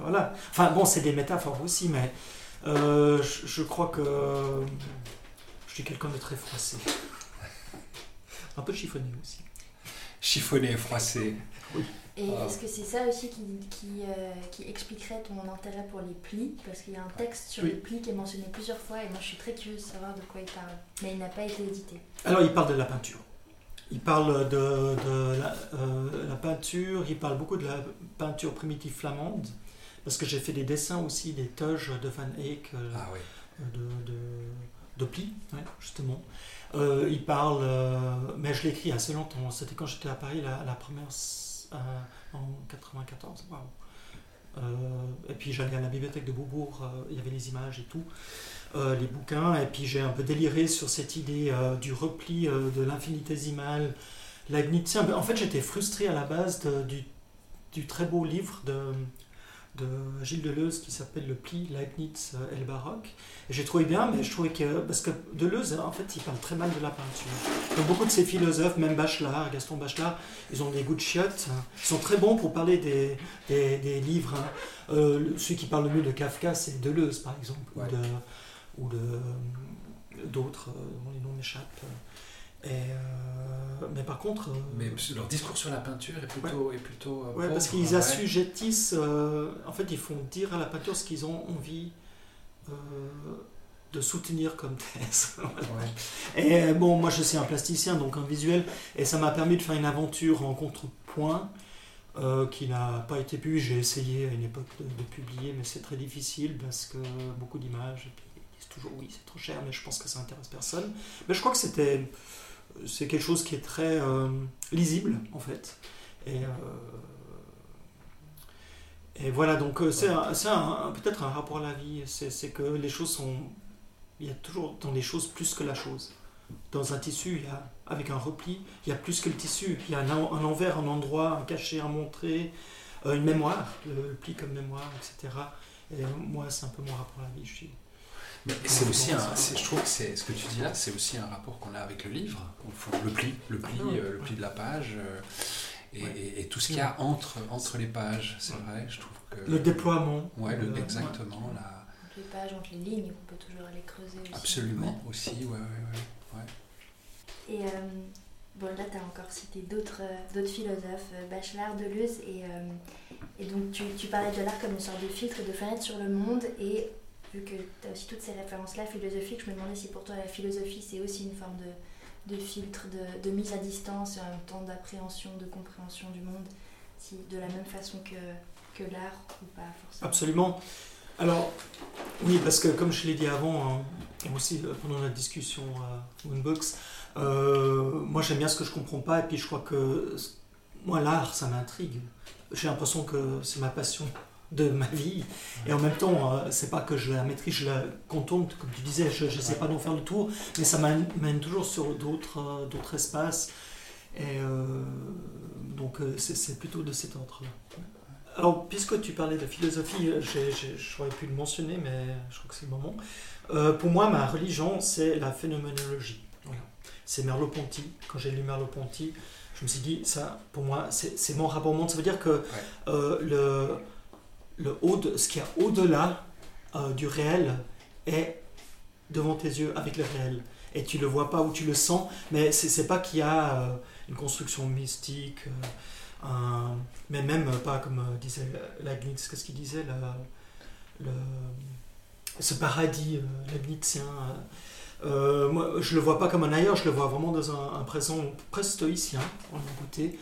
Speaker 7: voilà. Enfin, bon, c'est des métaphores aussi, mais euh, je, je crois que je suis quelqu'un de très froissé. Un peu chiffonné aussi.
Speaker 6: Chiffonné, froissé.
Speaker 5: Et
Speaker 6: Ah.
Speaker 5: est-ce que c'est ça aussi qui, qui, euh, qui expliquerait ton intérêt pour les plis? Parce qu'il y a un texte sur
Speaker 7: Oui.
Speaker 5: les plis qui est mentionné plusieurs fois et moi je suis très curieuse de savoir de quoi il parle. Mais il n'a pas été édité.
Speaker 7: Alors, il parle de la peinture. Il parle de, de la, euh, la peinture, il parle beaucoup de la peinture primitive flamande, parce que j'ai fait des dessins aussi, des toges de Van Eyck, euh,
Speaker 6: Ah oui.
Speaker 7: de, de, de plis, ouais, justement. Euh, il parle, euh, mais je l'ai écrit assez longtemps, c'était quand j'étais à Paris, la, la première, euh, en 94, waouh. Euh, et puis j'allais à la bibliothèque de Beaubourg, il y avait les images et tout, les bouquins, et puis j'ai un peu déliré sur cette idée du repli de l'infinitésimal leibnizien. En fait, j'étais frustré à la base de- du, du très beau livre de, de Gilles Deleuze qui s'appelle Le pli Leibniz euh, et le baroque. Et j'ai trouvé bien, mais je trouvais que. Parce que Deleuze, en fait, il parle très mal de la peinture. Donc, beaucoup de ces philosophes, même Bachelard, Gaston Bachelard, ils ont des goûts de chiottes. hein. Ils sont très bons pour parler des, des, des livres. hein. Euh, celui qui parle le mieux de Kafka, c'est Deleuze, par exemple,
Speaker 6: Ouais.
Speaker 7: ou de ou de d'autres euh, dont les noms m'échappent. Et, euh, mais par contre, euh,
Speaker 6: Mais leur discours sur la peinture est plutôt. Est plutôt euh,
Speaker 7: ouais, parce qu'ils
Speaker 6: ouais.
Speaker 7: assujettissent, en fait, ils font dire à la peinture ce qu'ils ont envie de soutenir comme thèse.
Speaker 6: Ouais.
Speaker 7: Et bon, moi je suis un plasticien, donc un visuel, et ça m'a permis de faire une aventure en contrepoint euh, qui n'a pas été pu. J'ai essayé à une époque de, de publier, mais c'est très difficile parce que beaucoup d'images, et puis ils disent toujours oui, c'est trop cher, mais je pense que ça intéresse personne. Mais je crois que c'était c'est quelque chose qui est très euh, lisible en fait. Et, euh, voilà, donc euh, c'est peut-être un rapport à la vie, c'est que les choses sont il y a toujours dans les choses plus que la chose. Dans un tissu, il y a, avec un repli, il y a plus que le tissu. Il y a un, en- un envers, un endroit, un cachet, un montré, une mémoire, le, pli comme mémoire, etc. Et moi, c'est un peu mon rapport à la vie. Je suis...
Speaker 6: Mais c'est aussi un, je trouve que c'est ce que tu dis là, c'est aussi un rapport qu'on a avec le livre, au fond, le pli, le pli,
Speaker 7: Ah ouais.
Speaker 6: euh, le pli de la page, euh, et,
Speaker 7: Ouais.
Speaker 6: et- et tout ce qu'il y a entre entre les pages. C'est vrai, je trouve que
Speaker 7: Le déploiement.
Speaker 6: Ouais, le-
Speaker 7: euh,
Speaker 6: exactement là,
Speaker 5: Entre les pages, entre les lignes, on peut toujours aller creuser aussi.
Speaker 6: absolument aussi, ouais, ouais, ouais.
Speaker 5: Et euh, bon, là, tu as encore cité d'autres euh, d'autres philosophes, euh, Bachelard, Deleuze, et, euh, et donc tu, tu parlais de l'art comme une sorte de filtre, de fenêtre sur le monde, et vu que tu as aussi toutes ces références-là philosophiques, je me demandais si pour toi la philosophie, c'est aussi une forme de, de filtre, de, mise à distance, et en même temps d'appréhension, de compréhension du monde, si, de la même façon que, que l'art, ou pas forcément.
Speaker 7: Absolument. Alors, oui, parce que comme je l'ai dit avant, hein, aussi euh, pendant la discussion à Moonbox, euh, moi j'aime bien ce que je comprends pas, et puis je crois que moi l'art, ça m'intrigue. J'ai l'impression que c'est ma passion de ma vie, et en même temps, euh, c'est pas que je la maîtrise, je la contourne, comme tu disais, je sais pas d'en faire le tour, mais ça m'amène mène toujours sur d'autres euh, d'autres espaces, et euh, donc c'est plutôt de cet ordre-là. Alors, puisque tu parlais de philosophie, j'aurais pu le mentionner, mais je crois que c'est le moment. Pour moi, ma religion, c'est la phénoménologie. Voilà. C'est Merleau-Ponty. Quand j'ai lu Merleau-Ponty, je me suis dit, ça, pour moi, c'est mon rapport au monde. Ça veut dire que le, le haut de- ce qu'il y a au-delà euh, du réel est devant tes yeux avec le réel. Et tu le vois pas ou tu le sens, mais c'est pas qu'il y a euh, une construction mystique. euh, mais même pas comme disait Leibniz, qu'est-ce qu'il disait le, ce paradis leibnizien. moi, je le vois pas comme un ailleurs, je le vois vraiment dans un, présent presque stoïcien, en côté.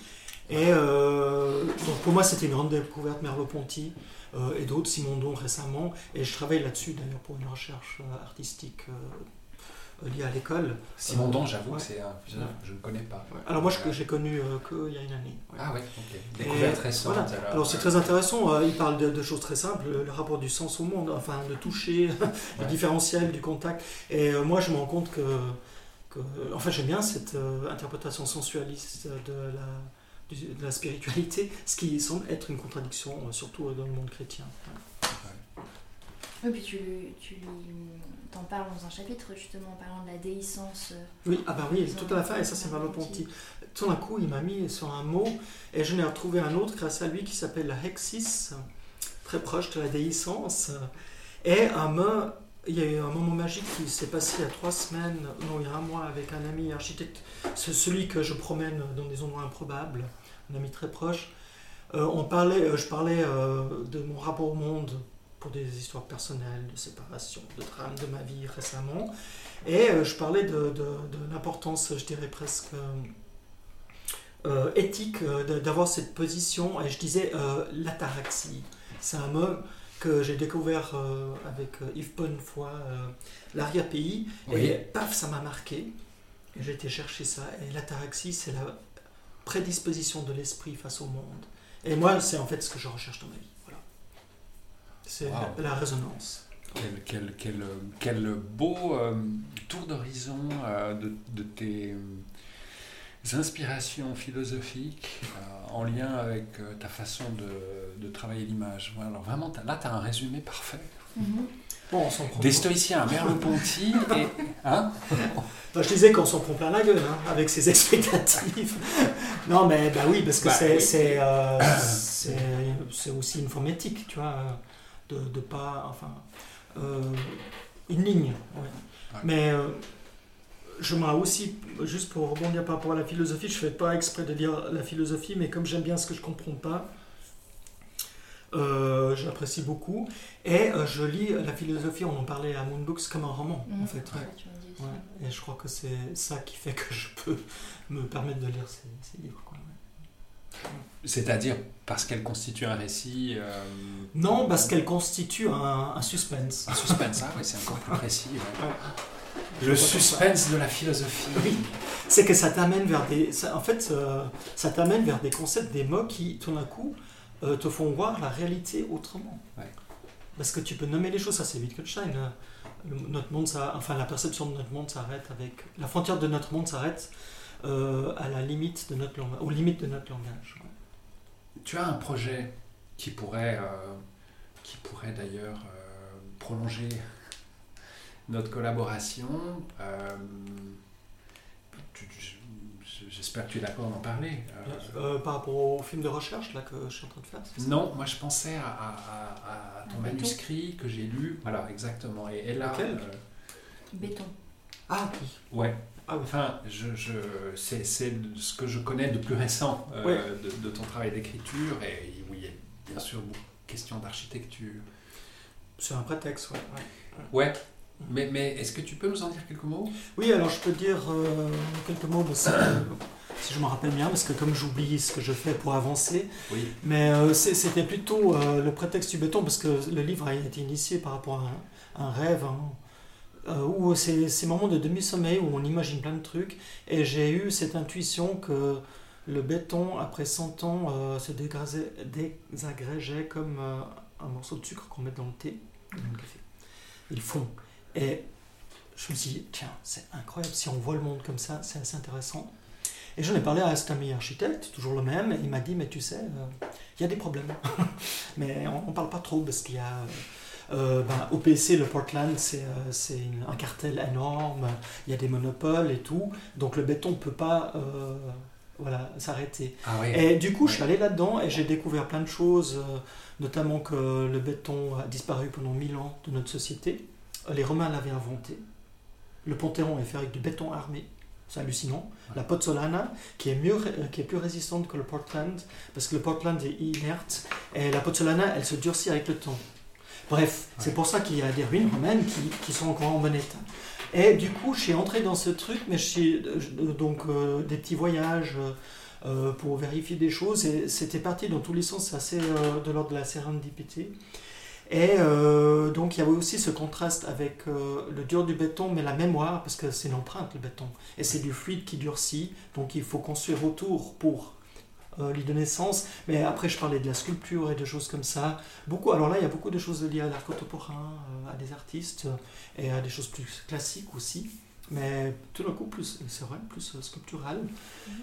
Speaker 7: Et donc pour moi, c'était une grande découverte, Merleau-Ponty euh, et d'autres, Simondon récemment. Et je travaille là-dessus d'ailleurs pour une recherche euh, artistique euh, liée à l'école.
Speaker 6: Simondon,
Speaker 7: Euh,
Speaker 6: j'avoue
Speaker 7: ouais.
Speaker 6: que c'est un que je ne connais pas.
Speaker 7: Alors moi, je- j'ai connu euh, qu'il y a une année. ouais.
Speaker 6: Ah ouais, ok. Découverte récente.
Speaker 7: voilà.
Speaker 6: alors.
Speaker 7: Alors c'est très intéressant, euh, il parle de, de choses très simples, le, rapport du sens au monde, enfin de toucher, le différentiel, du contact. Et moi je me rends compte que, que en fait j'aime bien cette interprétation sensualiste de la, de la spiritualité, ce qui semble être une contradiction, euh, surtout dans le monde chrétien.
Speaker 5: Oui, puis tu, tu t'en parles dans un chapitre justement en parlant de la déhiscence. euh,
Speaker 7: Oui, ah bah oui, tout à la fin, et ça c'est Merleau-Ponty. Tout d'un coup, il m'a mis sur un mot, et je n'ai retrouvé un autre grâce à lui qui s'appelle la hexis, très proche de la déhiscence. Et un mot, il y a eu un moment magique qui s'est passé il y a trois semaines, non, il y a un mois, avec un ami architecte, celui que je promène dans des endroits improbables, un ami très proche. Euh, on parlait, euh, je parlais euh, de mon rapport au monde pour des histoires personnelles, de séparation, de drame de ma vie récemment. Et je parlais de, l'importance, je dirais presque éthique, d'avoir cette position. Et je disais l'ataraxie. C'est un mot que j'ai découvert euh, avec euh, Yves Bonnefoy, euh, l'arrière-pays.
Speaker 6: Oui.
Speaker 7: Et paf, ça m'a marqué. Et j'ai été chercher ça. Et l'ataraxie, c'est la prédisposition de l'esprit face au monde. Et moi, c'est en fait ce que je recherche dans ma vie. Voilà. C'est
Speaker 6: Wow.
Speaker 7: la, la résonance.
Speaker 6: Quel, quel, quel, quel beau euh, tour d'horizon de, de tes inspirations philosophiques euh, en lien avec euh, ta façon de, de travailler l'image. Voilà, alors vraiment, là, tu as un résumé parfait.
Speaker 7: Bon, on s'en prend.
Speaker 6: Des stoïciens à Merleau-Ponty et... Hein?
Speaker 7: Enfin, je disais qu'on s'en prend plein la gueule hein, avec ses expectatives. non, mais bah oui, parce que
Speaker 6: Bah,
Speaker 7: c'est,
Speaker 6: oui.
Speaker 7: c'est, euh, c'est, aussi une forme éthique, tu vois, de, de pas. Enfin. euh, une ligne, ouais.
Speaker 6: Ouais.
Speaker 7: Mais euh, je m'ai aussi, juste pour rebondir par rapport à la philosophie, je fais pas exprès de lire la philosophie, mais comme j'aime bien ce que je comprends pas, euh, j'apprécie beaucoup. Et euh, je lis la philosophie, on en parlait à Moonbooks, comme un roman, en
Speaker 5: Mhm.
Speaker 7: fait.
Speaker 5: Ça.
Speaker 7: Ouais, et je crois que c'est ça qui fait que je peux me permettre de lire ces, ces livres. quoi.
Speaker 6: C'est-à-dire parce qu'elle constitue un récit... euh,
Speaker 7: Non, parce qu'elle constitue un, un suspense.
Speaker 6: Un suspense, ah oui, c'est encore plus précis. ouais. Le suspense de la philosophie.
Speaker 7: Oui. C'est que ça t'amène vers des. ça- en fait, euh, ça t'amène vers des concepts, des mots qui, tout d'un coup, euh, te font voir la réalité autrement.
Speaker 6: Ouais.
Speaker 7: Parce que tu peux nommer les choses, ça c'est Wittgenstein. le- notre monde, ça, enfin la perception de notre monde s'arrête avec. La frontière de notre monde s'arrête euh, à la limite de notre langage, aux limites de notre langage.
Speaker 6: Tu as un projet qui pourrait, qui pourrait d'ailleurs prolonger notre collaboration. euh, J'espère que tu es d'accord d'en parler. euh,
Speaker 7: Euh, par rapport au film de recherche là, que je suis en train de faire ça?
Speaker 6: Non, moi je pensais à, à- à- à ton
Speaker 5: Un
Speaker 6: manuscrit que j'ai lu. Voilà, exactement. Et,
Speaker 7: Lequel?
Speaker 6: euh,
Speaker 5: Béton.
Speaker 7: Ah oui.
Speaker 6: ouais,
Speaker 7: Ah oui.
Speaker 6: Enfin, je, je, c'est, c'est ce que je connais de plus récent euh,
Speaker 7: Ouais.
Speaker 6: de, de ton travail d'écriture et où il y a bien sûr beaucoup de questions d'architecture.
Speaker 7: C'est un prétexte, ouais. ouais.
Speaker 6: Ouais, mais, mais est-ce que tu peux nous en dire quelques mots?
Speaker 7: Oui, alors je peux dire euh, quelques mots, parce que, si je me rappelle bien, parce que comme j'oublie ce que je fais pour avancer,
Speaker 6: Oui.
Speaker 7: mais euh, c'était plutôt euh, le prétexte du béton, parce que le livre a été initié par rapport à un, un rêve, hein, où c'est ces moments de demi-sommeil où on imagine plein de trucs, et j'ai eu cette intuition que le béton, après 100 ans, se désagrégeait comme un morceau de sucre qu'on met dans le thé, dans le café. Il fond. Et je me suis dit, tiens, c'est incroyable, si on voit le monde comme ça, c'est assez intéressant. Et j'en ai parlé à cet ami architecte, toujours le même, et il m'a dit, mais tu sais, euh, il y a des problèmes. mais on ne parle pas trop parce qu'il y a... euh, ben, OPC, le Portland, c'est euh, un cartel énorme, il y a des monopoles et tout, donc le béton ne peut pas euh, voilà, s'arrêter.
Speaker 6: Ah oui.
Speaker 7: Et du coup, je suis allé là-dedans et j'ai découvert plein de choses, euh, notamment que le béton a disparu pendant 1000 ans de notre société. Les Romains l'avaient inventé. Le Panthéon est fait avec du béton armé. C'est hallucinant. La pozzolana, qui est, mieux, qui est plus résistante que le Portland, parce que le Portland est inerte, et la pozzolana, elle se durcit avec le temps. Bref, c'est pour ça qu'il y a des ruines romaines qui, qui sont encore en bon état. Et du coup, je suis entré dans ce truc, mais je suis, euh, donc euh, des petits voyages euh, euh, pour vérifier des choses, et c'était parti dans tous les sens, c'est assez euh, de l'ordre de la sérendipité. Et euh, donc il y avait aussi ce contraste avec euh, le dur du béton, mais la mémoire, parce que c'est une empreinte le béton, et c'est du fluide qui durcit, donc il faut construire autour pour euh, lui donner sens. Mais après je parlais de la sculpture et de choses comme ça. Beaucoup, alors là il y a beaucoup de choses liées à l'art contemporain, euh, à des artistes, et à des choses plus classiques aussi. Mais tout d'un coup, plus, c'est vrai, plus euh, sculptural.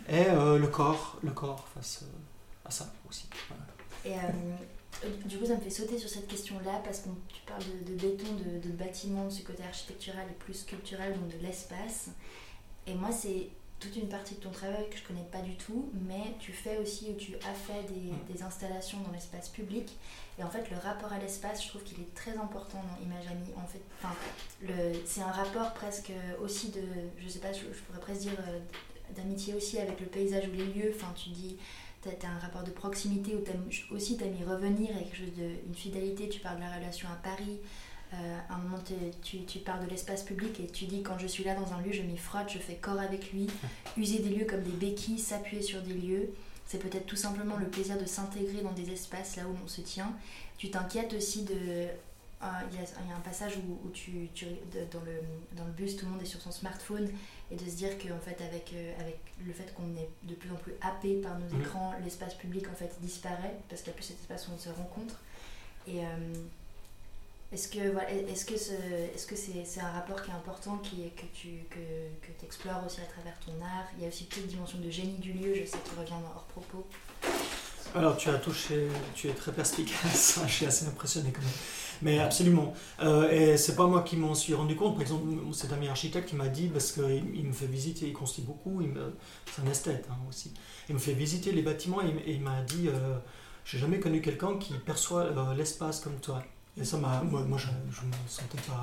Speaker 7: Et euh, le corps, le corps face euh, à ça aussi. Voilà.
Speaker 5: Et euh, du coup, ça me fait sauter sur cette question-là parce que tu parles de, de béton, de, de bâtiment, de ce côté architectural et plus sculptural, donc de l'espace. Et moi, c'est toute une partie de ton travail que je connais pas du tout, mais tu fais aussi, ou tu as fait des, des installations dans l'espace public. Et en fait, le rapport à l'espace, je trouve qu'il est très important dans Image Amie. En fait, enfin, c'est un rapport presque aussi de, je sais pas, je, je pourrais presque dire euh, d'amitié aussi avec le paysage ou les lieux. Enfin, tu dis, tu as, un rapport de proximité où aussi tu as mis revenir et quelque chose de, une fidélité. Tu parles de la relation à Paris. Euh, à un moment, tu, tu parles de l'espace public et tu dis quand je suis là dans un lieu, je m'y frotte, je fais corps avec lui. User des lieux comme des béquilles, s'appuyer sur des lieux. C'est peut-être tout simplement le plaisir de s'intégrer dans des espaces là où l'on se tient. Tu t'inquiètes aussi de. Euh, Il y, a, il y a un passage où, où tu, tu- de- dans, le, dans le bus, tout le monde est sur son smartphone et de se dire qu'en fait, avec, euh, avec le fait qu'on est de plus en plus happé par nos
Speaker 7: Mhm.
Speaker 5: écrans, l'espace public en fait disparaît parce qu'il n'y a plus cet espace où on se rencontre. Et euh, est-ce que voilà, est-ce que ce, est-ce que c'est, c'est un rapport qui est important, qui est, que tu que, que explores aussi à travers ton art? Il y a aussi toute dimension de génie du lieu, je sais qu'il revient dans hors propos.
Speaker 7: Alors tu as touché, tu es très perspicace, je suis assez impressionné quand même. Mais absolument. Euh, et c'est pas moi qui m'en suis rendu compte. Par exemple, cet ami architecte qui m'a dit, parce qu'il il me fait visiter, il construit beaucoup, il c'est un esthète hein, aussi. Il me fait visiter les bâtiments et, il- il m'a dit, euh, j'ai jamais connu quelqu'un qui perçoit euh, l'espace comme toi. Et ça m'a, moi, je ne me sentais pas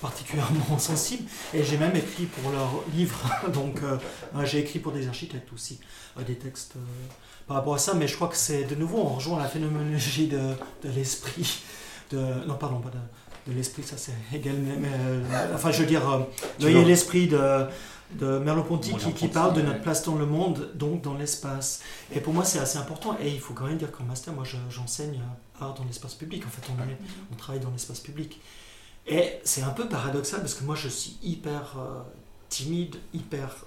Speaker 7: particulièrement sensible. Et j'ai même écrit pour leur livre. Donc euh, j'ai écrit pour des architectes aussi, euh, des textes. par rapport à ça, mais je crois que c'est de nouveau, on rejoint la phénoménologie de, de l'esprit. De, non, pardon, pas de, de l'esprit, ça c'est Hegel, mais, mais, euh, enfin je veux dire, euh, l'œil et l'esprit de, de Merleau-Ponty qui, qui parle de notre place dans le monde, donc dans l'espace. Et pour moi c'est assez important, et il faut quand même dire qu'en master, moi je- j'enseigne euh, art dans l'espace public, en fait on, est- on travaille dans l'espace public. Et c'est un peu paradoxal parce que moi je suis hyper euh, timide, hyper.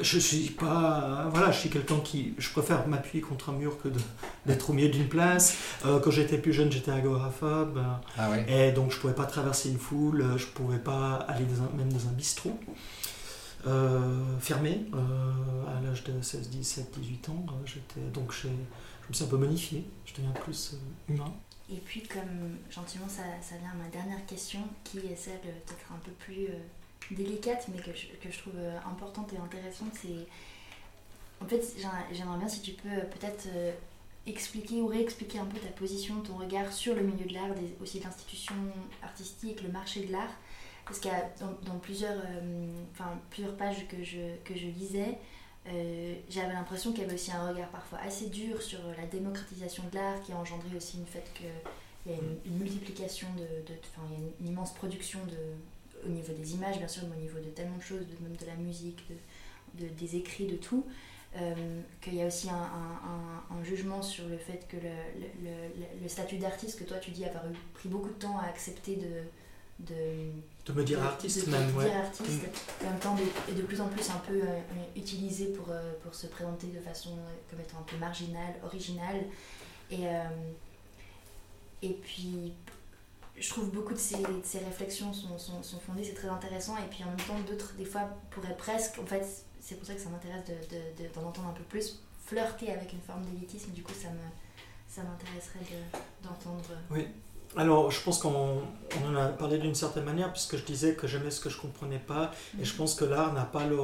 Speaker 7: Je suis pas. Voilà, je suis quelqu'un qui. Je préfère m'appuyer contre un mur que d'être au milieu d'une place. Euh, quand j'étais plus jeune, j'étais agoraphobe.
Speaker 6: Ah ouais.
Speaker 7: et donc je pouvais pas traverser une foule, euh, je pouvais pas aller dans un- même dans un bistrot. Euh, fermé euh, à l'âge de 16, 17, 18 ans, euh, j'étais donc je me suis un peu modifié, je deviens plus euh, humain.
Speaker 5: Et puis, comme gentiment, ça, ça vient à ma dernière question, qui est celle peut-être un peu plus euh, délicate, mais que je, que je trouve euh, importante et intéressante. C'est. En fait, j'aimerais bien si tu peux euh, peut-être euh, expliquer ou réexpliquer un peu ta position, ton regard sur le milieu de l'art, aussi l'institution artistique, le marché de l'art. parce qu'il y a dans, plusieurs, plusieurs pages que je, que je lisais, j'avais l'impression qu'il y avait aussi un regard parfois assez dur sur la démocratisation de l'art qui a engendré aussi le fait qu'il y a une, une multiplication de, de- il y a une, une immense production de, au niveau des images bien sûr, mais au niveau de tellement de choses, de, même de la musique, de, de- des écrits, de tout. euh, qu'il y a aussi un, un- un- un jugement sur le fait que le, le- le- le statut d'artiste que toi tu dis avoir eu, pris beaucoup de temps à accepter de, de,
Speaker 7: De me dire artiste
Speaker 5: de-
Speaker 7: même, ouais. Mm.
Speaker 5: dire artiste, et en même temps de, de plus en plus un peu euh, utilisé pour, euh, pour se présenter de façon comme étant un peu marginale, originale. Et, et puis, je trouve beaucoup de ces, de ces réflexions sont, sont, sont fondées, c'est très intéressant. Et puis en même temps, d'autres, des fois, pourraient presque, en fait, c'est pour ça que ça m'intéresse de, de- de- d'en entendre un peu plus, flirter avec une forme d'élitisme. Du coup, ça, me, ça m'intéresserait de- d'entendre.
Speaker 7: Alors, je pense qu'on on en a parlé d'une certaine manière, puisque je disais que j'aimais ce que je comprenais pas, et je pense que l'art n'a pas le-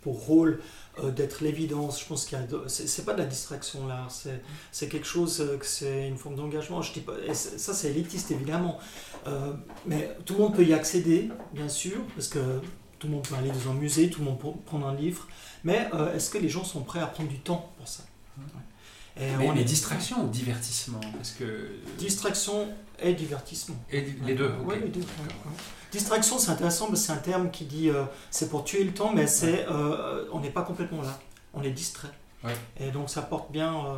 Speaker 7: pour rôle euh, d'être l'évidence. Je pense qu'il c'est pas de la distraction l'art, c'est quelque chose euh, c'est une forme d'engagement. Je dis pas, ça c'est élitiste évidemment, Euh, mais tout le monde peut y accéder, bien sûr, parce que tout le monde peut aller dans un musée, tout le monde peut prendre un livre, mais est-ce que les gens sont prêts à prendre du temps pour ça? Et
Speaker 6: Mais,
Speaker 7: on
Speaker 6: mais
Speaker 7: est-
Speaker 6: distraction ou divertissement Parce que.
Speaker 7: Distraction et divertissement.
Speaker 6: Et les deux,
Speaker 7: les ouais. Distraction, c'est intéressant que c'est un terme qui dit euh, c'est pour tuer le temps, mais c'est euh, on n'est pas complètement là, on est distrait.
Speaker 6: Ouais.
Speaker 7: Et donc ça porte bien euh,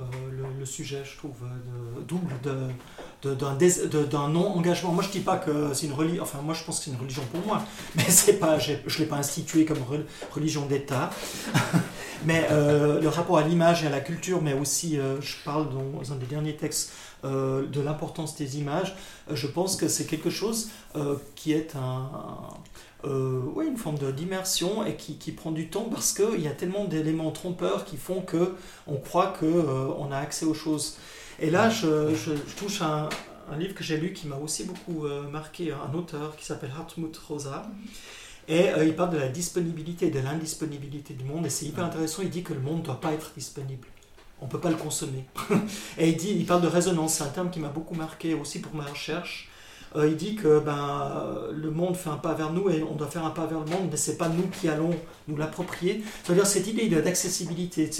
Speaker 7: euh, le, le sujet, je trouve, euh, de, double de- d'un de- non-engagement. Moi, je dis pas que c'est une religion, enfin, moi, je pense que c'est une religion pour moi, mais c'est pas, je ne l'ai pas instituée comme re- religion d'État. mais euh, le rapport à l'image et à la culture, mais aussi, euh, je parle dans un des derniers textes euh, de l'importance des images, je pense que c'est quelque chose qui est un, oui, une forme d'immersion et qui, qui prend du temps parce qu'il y a tellement d'éléments trompeurs qui font que on croit que euh, on a accès aux choses. Et là, je, je- touche à un, livre que j'ai lu qui m'a aussi beaucoup marqué, un auteur qui s'appelle Hartmut Rosa. Et euh, il parle de la disponibilité et de l'indisponibilité du monde. Et c'est hyper intéressant. Il dit que le monde ne doit pas être disponible. On ne peut pas le consommer. et il, il parle de résonance. C'est un terme qui m'a beaucoup marqué aussi pour ma recherche. Euh, il dit que ben, le monde fait un pas vers nous et on doit faire un pas vers le monde, mais c'est pas nous qui allons nous l'approprier. C'est-à-dire cette idée d'accessibilité.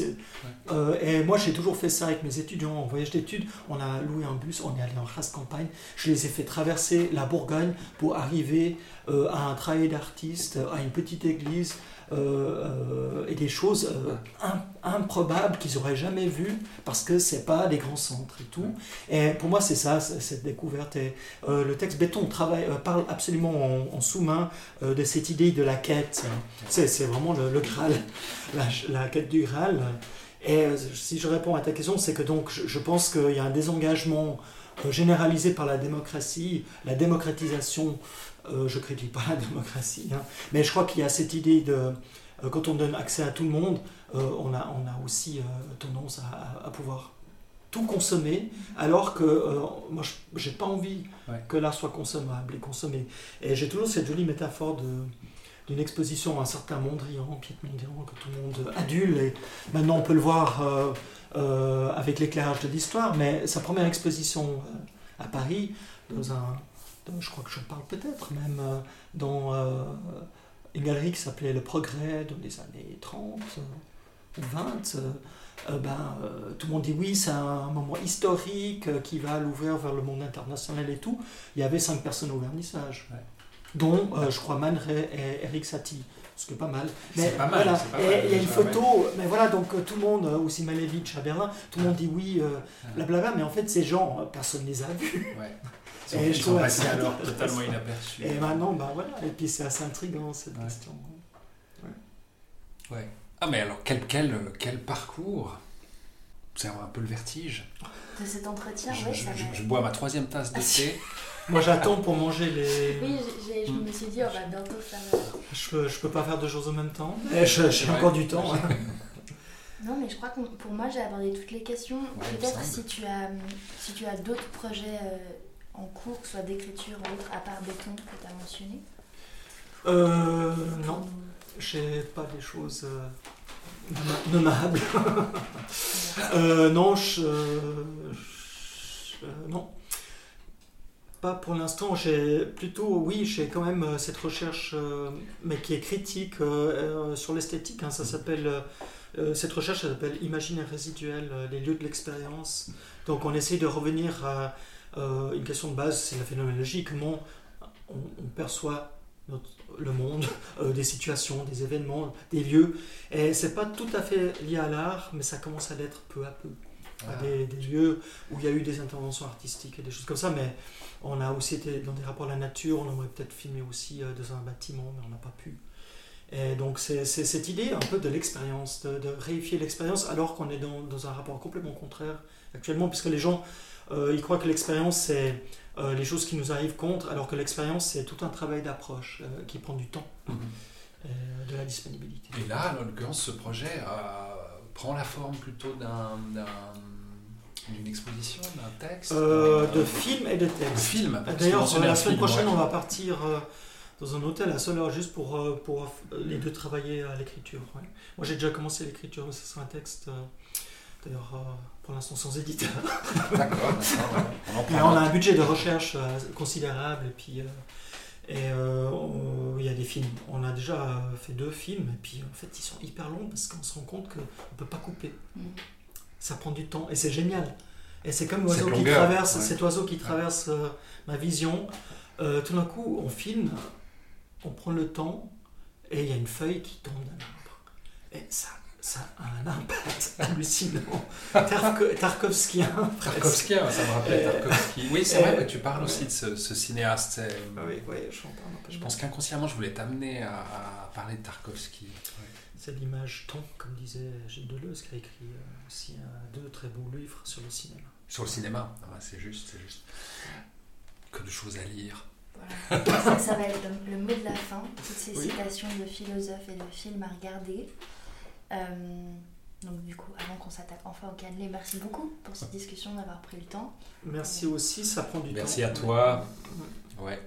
Speaker 7: euh, et moi, j'ai toujours fait ça avec mes étudiants en voyage d'études. On a loué un bus, on est allé en race campagne. Je les ai fait traverser la Bourgogne pour arriver euh, à un travail d'artiste, à une petite église. Euh, euh, et des choses euh, im- improbables qu'ils n'auraient jamais vues parce que c'est pas des grands centres et tout. Et pour moi, c'est ça, cette découverte. Et, le texte Béton travaille, parle absolument en, sous-main de cette idée de la quête. C'est vraiment le, Graal, la, quête du Graal. Et si je réponds à ta question, c'est que donc je, pense qu'il y a un désengagement généralisé par la démocratie, la démocratisation. Euh, je critique pas la démocratie, hein, mais je crois qu'il y a cette idée de euh, quand on donne accès à tout le monde, euh, on, a, on a aussi euh, tendance à, pouvoir tout consommer, alors que moi, je- j'ai pas envie
Speaker 6: Ouais.
Speaker 7: que l'art soit consommable et consommé. Et j'ai toujours cette jolie métaphore de d'une exposition à un certain Mondrian, Piet Mondrian, que tout le monde adule, et maintenant on peut le voir avec l'éclairage de l'histoire, mais sa première exposition à Paris, dans un, je crois que je parle peut-être même, euh, dans euh, une galerie qui s'appelait Le Progrès dans les années 30 euh, ou 20, euh, euh, ben, euh, tout le monde dit oui, c'est un moment historique qui va l'ouvrir vers le monde international et tout. Il y avait cinq personnes au vernissage,
Speaker 6: Ouais.
Speaker 7: dont je crois Man Ray et Eric Satie, ce qui est pas mal.
Speaker 6: Pas mal,
Speaker 7: voilà. Et il y a une photo, mais voilà, donc tout le monde, aussi Malevich à Berlin, tout le monde dit oui, blablabla, mais en fait ces gens, personne ne les a vus.
Speaker 6: Ouais.
Speaker 7: Et je trouve
Speaker 6: alors totalement inaperçus.
Speaker 7: Et maintenant, bah voilà, et puis c'est assez intriguant cette
Speaker 6: Ouais.
Speaker 7: question.
Speaker 6: Ouais. Ah, mais alors, quel, quel, quel parcours? C'est un peu le vertige.
Speaker 5: De cet entretien,
Speaker 6: je,
Speaker 5: ouais,
Speaker 6: je-
Speaker 5: ça
Speaker 6: je-
Speaker 5: m'a-
Speaker 6: je bois ma troisième tasse de thé.
Speaker 7: Moi j'attends pour manger les.
Speaker 5: Oui, je me suis dit, on va bientôt faire. euh,
Speaker 7: Je peux, je peux pas faire deux choses en même temps. Mais je- j'ai encore du temps. hein.
Speaker 5: Non, mais je crois que pour moi, j'ai abordé toutes les questions.
Speaker 6: Ouais,
Speaker 5: Peut-être si tu as, si tu as d'autres projets euh, en cours, soit d'écriture ou autre, à part Béton que tu as mentionné.
Speaker 7: Euh, non, j'ai pas des choses euh, nomma- nommables. euh, non, je, euh, non. pas pour l'instant. J'ai plutôt, oui, j'ai quand même cette recherche, mais qui est critique sur l'esthétique. hein. ça s'appelle cette recherche, s'appelle imaginaire résiduel, les lieux de l'expérience. Donc, on essaye de revenir à euh, une question de base, c'est la phénoménologie. Comment on, on perçoit notre- le monde, euh, des situations, des événements, des lieux. Et c'est pas tout à fait lié à l'art, mais ça commence à l'être peu à peu à des, des lieux où il y a eu des interventions artistiques et des choses comme ça, mais on a aussi été dans des rapports à la nature, on aimerait peut-être filmer aussi euh, dans un bâtiment, mais on n'a pas pu. Et donc c'est c'est cette idée un peu de l'expérience, de, de réifier l'expérience, alors qu'on est dans, dans un rapport complètement contraire actuellement, puisque les gens, euh, ils croient que l'expérience, c'est euh, les choses qui nous arrivent contre, alors que l'expérience, c'est tout un travail d'approche euh, qui prend du temps,
Speaker 6: Mhm.
Speaker 7: euh, de la disponibilité.
Speaker 6: Et là, en l'occurrence, ce projet prend la forme plutôt d'un, d'un- d'une exposition, d'un texte
Speaker 7: de films et de textes.
Speaker 6: film.
Speaker 7: D'ailleurs, la semaine prochaine,
Speaker 6: ouais.
Speaker 7: on va partir dans un hôtel à Soleure juste pour, pour les deux travailler à l'écriture. ouais. Moi, j'ai déjà commencé l'écriture, mais ce sera un texte, d'ailleurs, euh, pour l'instant sans éditeur.
Speaker 6: D'accord, on
Speaker 7: on a un budget de recherche euh, considérable, et puis euh, et, euh, on- il y a des films. On a déjà fait deux films, et puis en fait, ils sont hyper longs parce qu'on se rend compte qu'on ne peut pas couper.
Speaker 5: Mhm.
Speaker 7: Ça prend du temps, et c'est génial. Et c'est comme l'oiseau qui traverse,
Speaker 6: ouais.
Speaker 7: cet oiseau qui traverse euh, ma vision. Euh, tout d'un coup, on filme, on prend le temps, et il y a une feuille qui tombe d'un arbre. Et ça, ça a un impact hallucinant. Tarko- Tarkovskien.
Speaker 6: hein, ça me rappelle
Speaker 7: Euh,
Speaker 6: Tarkovsky. Oui, c'est vrai
Speaker 7: euh,
Speaker 6: que tu parles aussi de ce, ce cinéaste. c'est-
Speaker 7: Ah oui, oui, je en train d'en
Speaker 6: Je pense qu'inconsciemment, je voulais t'amener à, à parler de Tarkovsky. Ouais.
Speaker 7: C'est l'image comme disait Gilles Deleuze, qui a écrit euh, aussi un- deux très beaux livres sur le cinéma.
Speaker 6: Sur le cinéma, Ah, c'est juste, c'est juste. Que de choses à lire.
Speaker 5: Voilà. ça, ça va être le, le mot de la fin, toutes ces
Speaker 7: Oui.
Speaker 5: citations de philosophes et de films à regarder. Euh, donc du coup, avant qu'on s'attaque enfin au cannelé, merci beaucoup pour cette discussion, d'avoir pris le temps.
Speaker 7: Merci aussi, ça prend du
Speaker 6: Merci
Speaker 7: temps.
Speaker 6: à toi.
Speaker 7: Ouais.
Speaker 6: Ouais.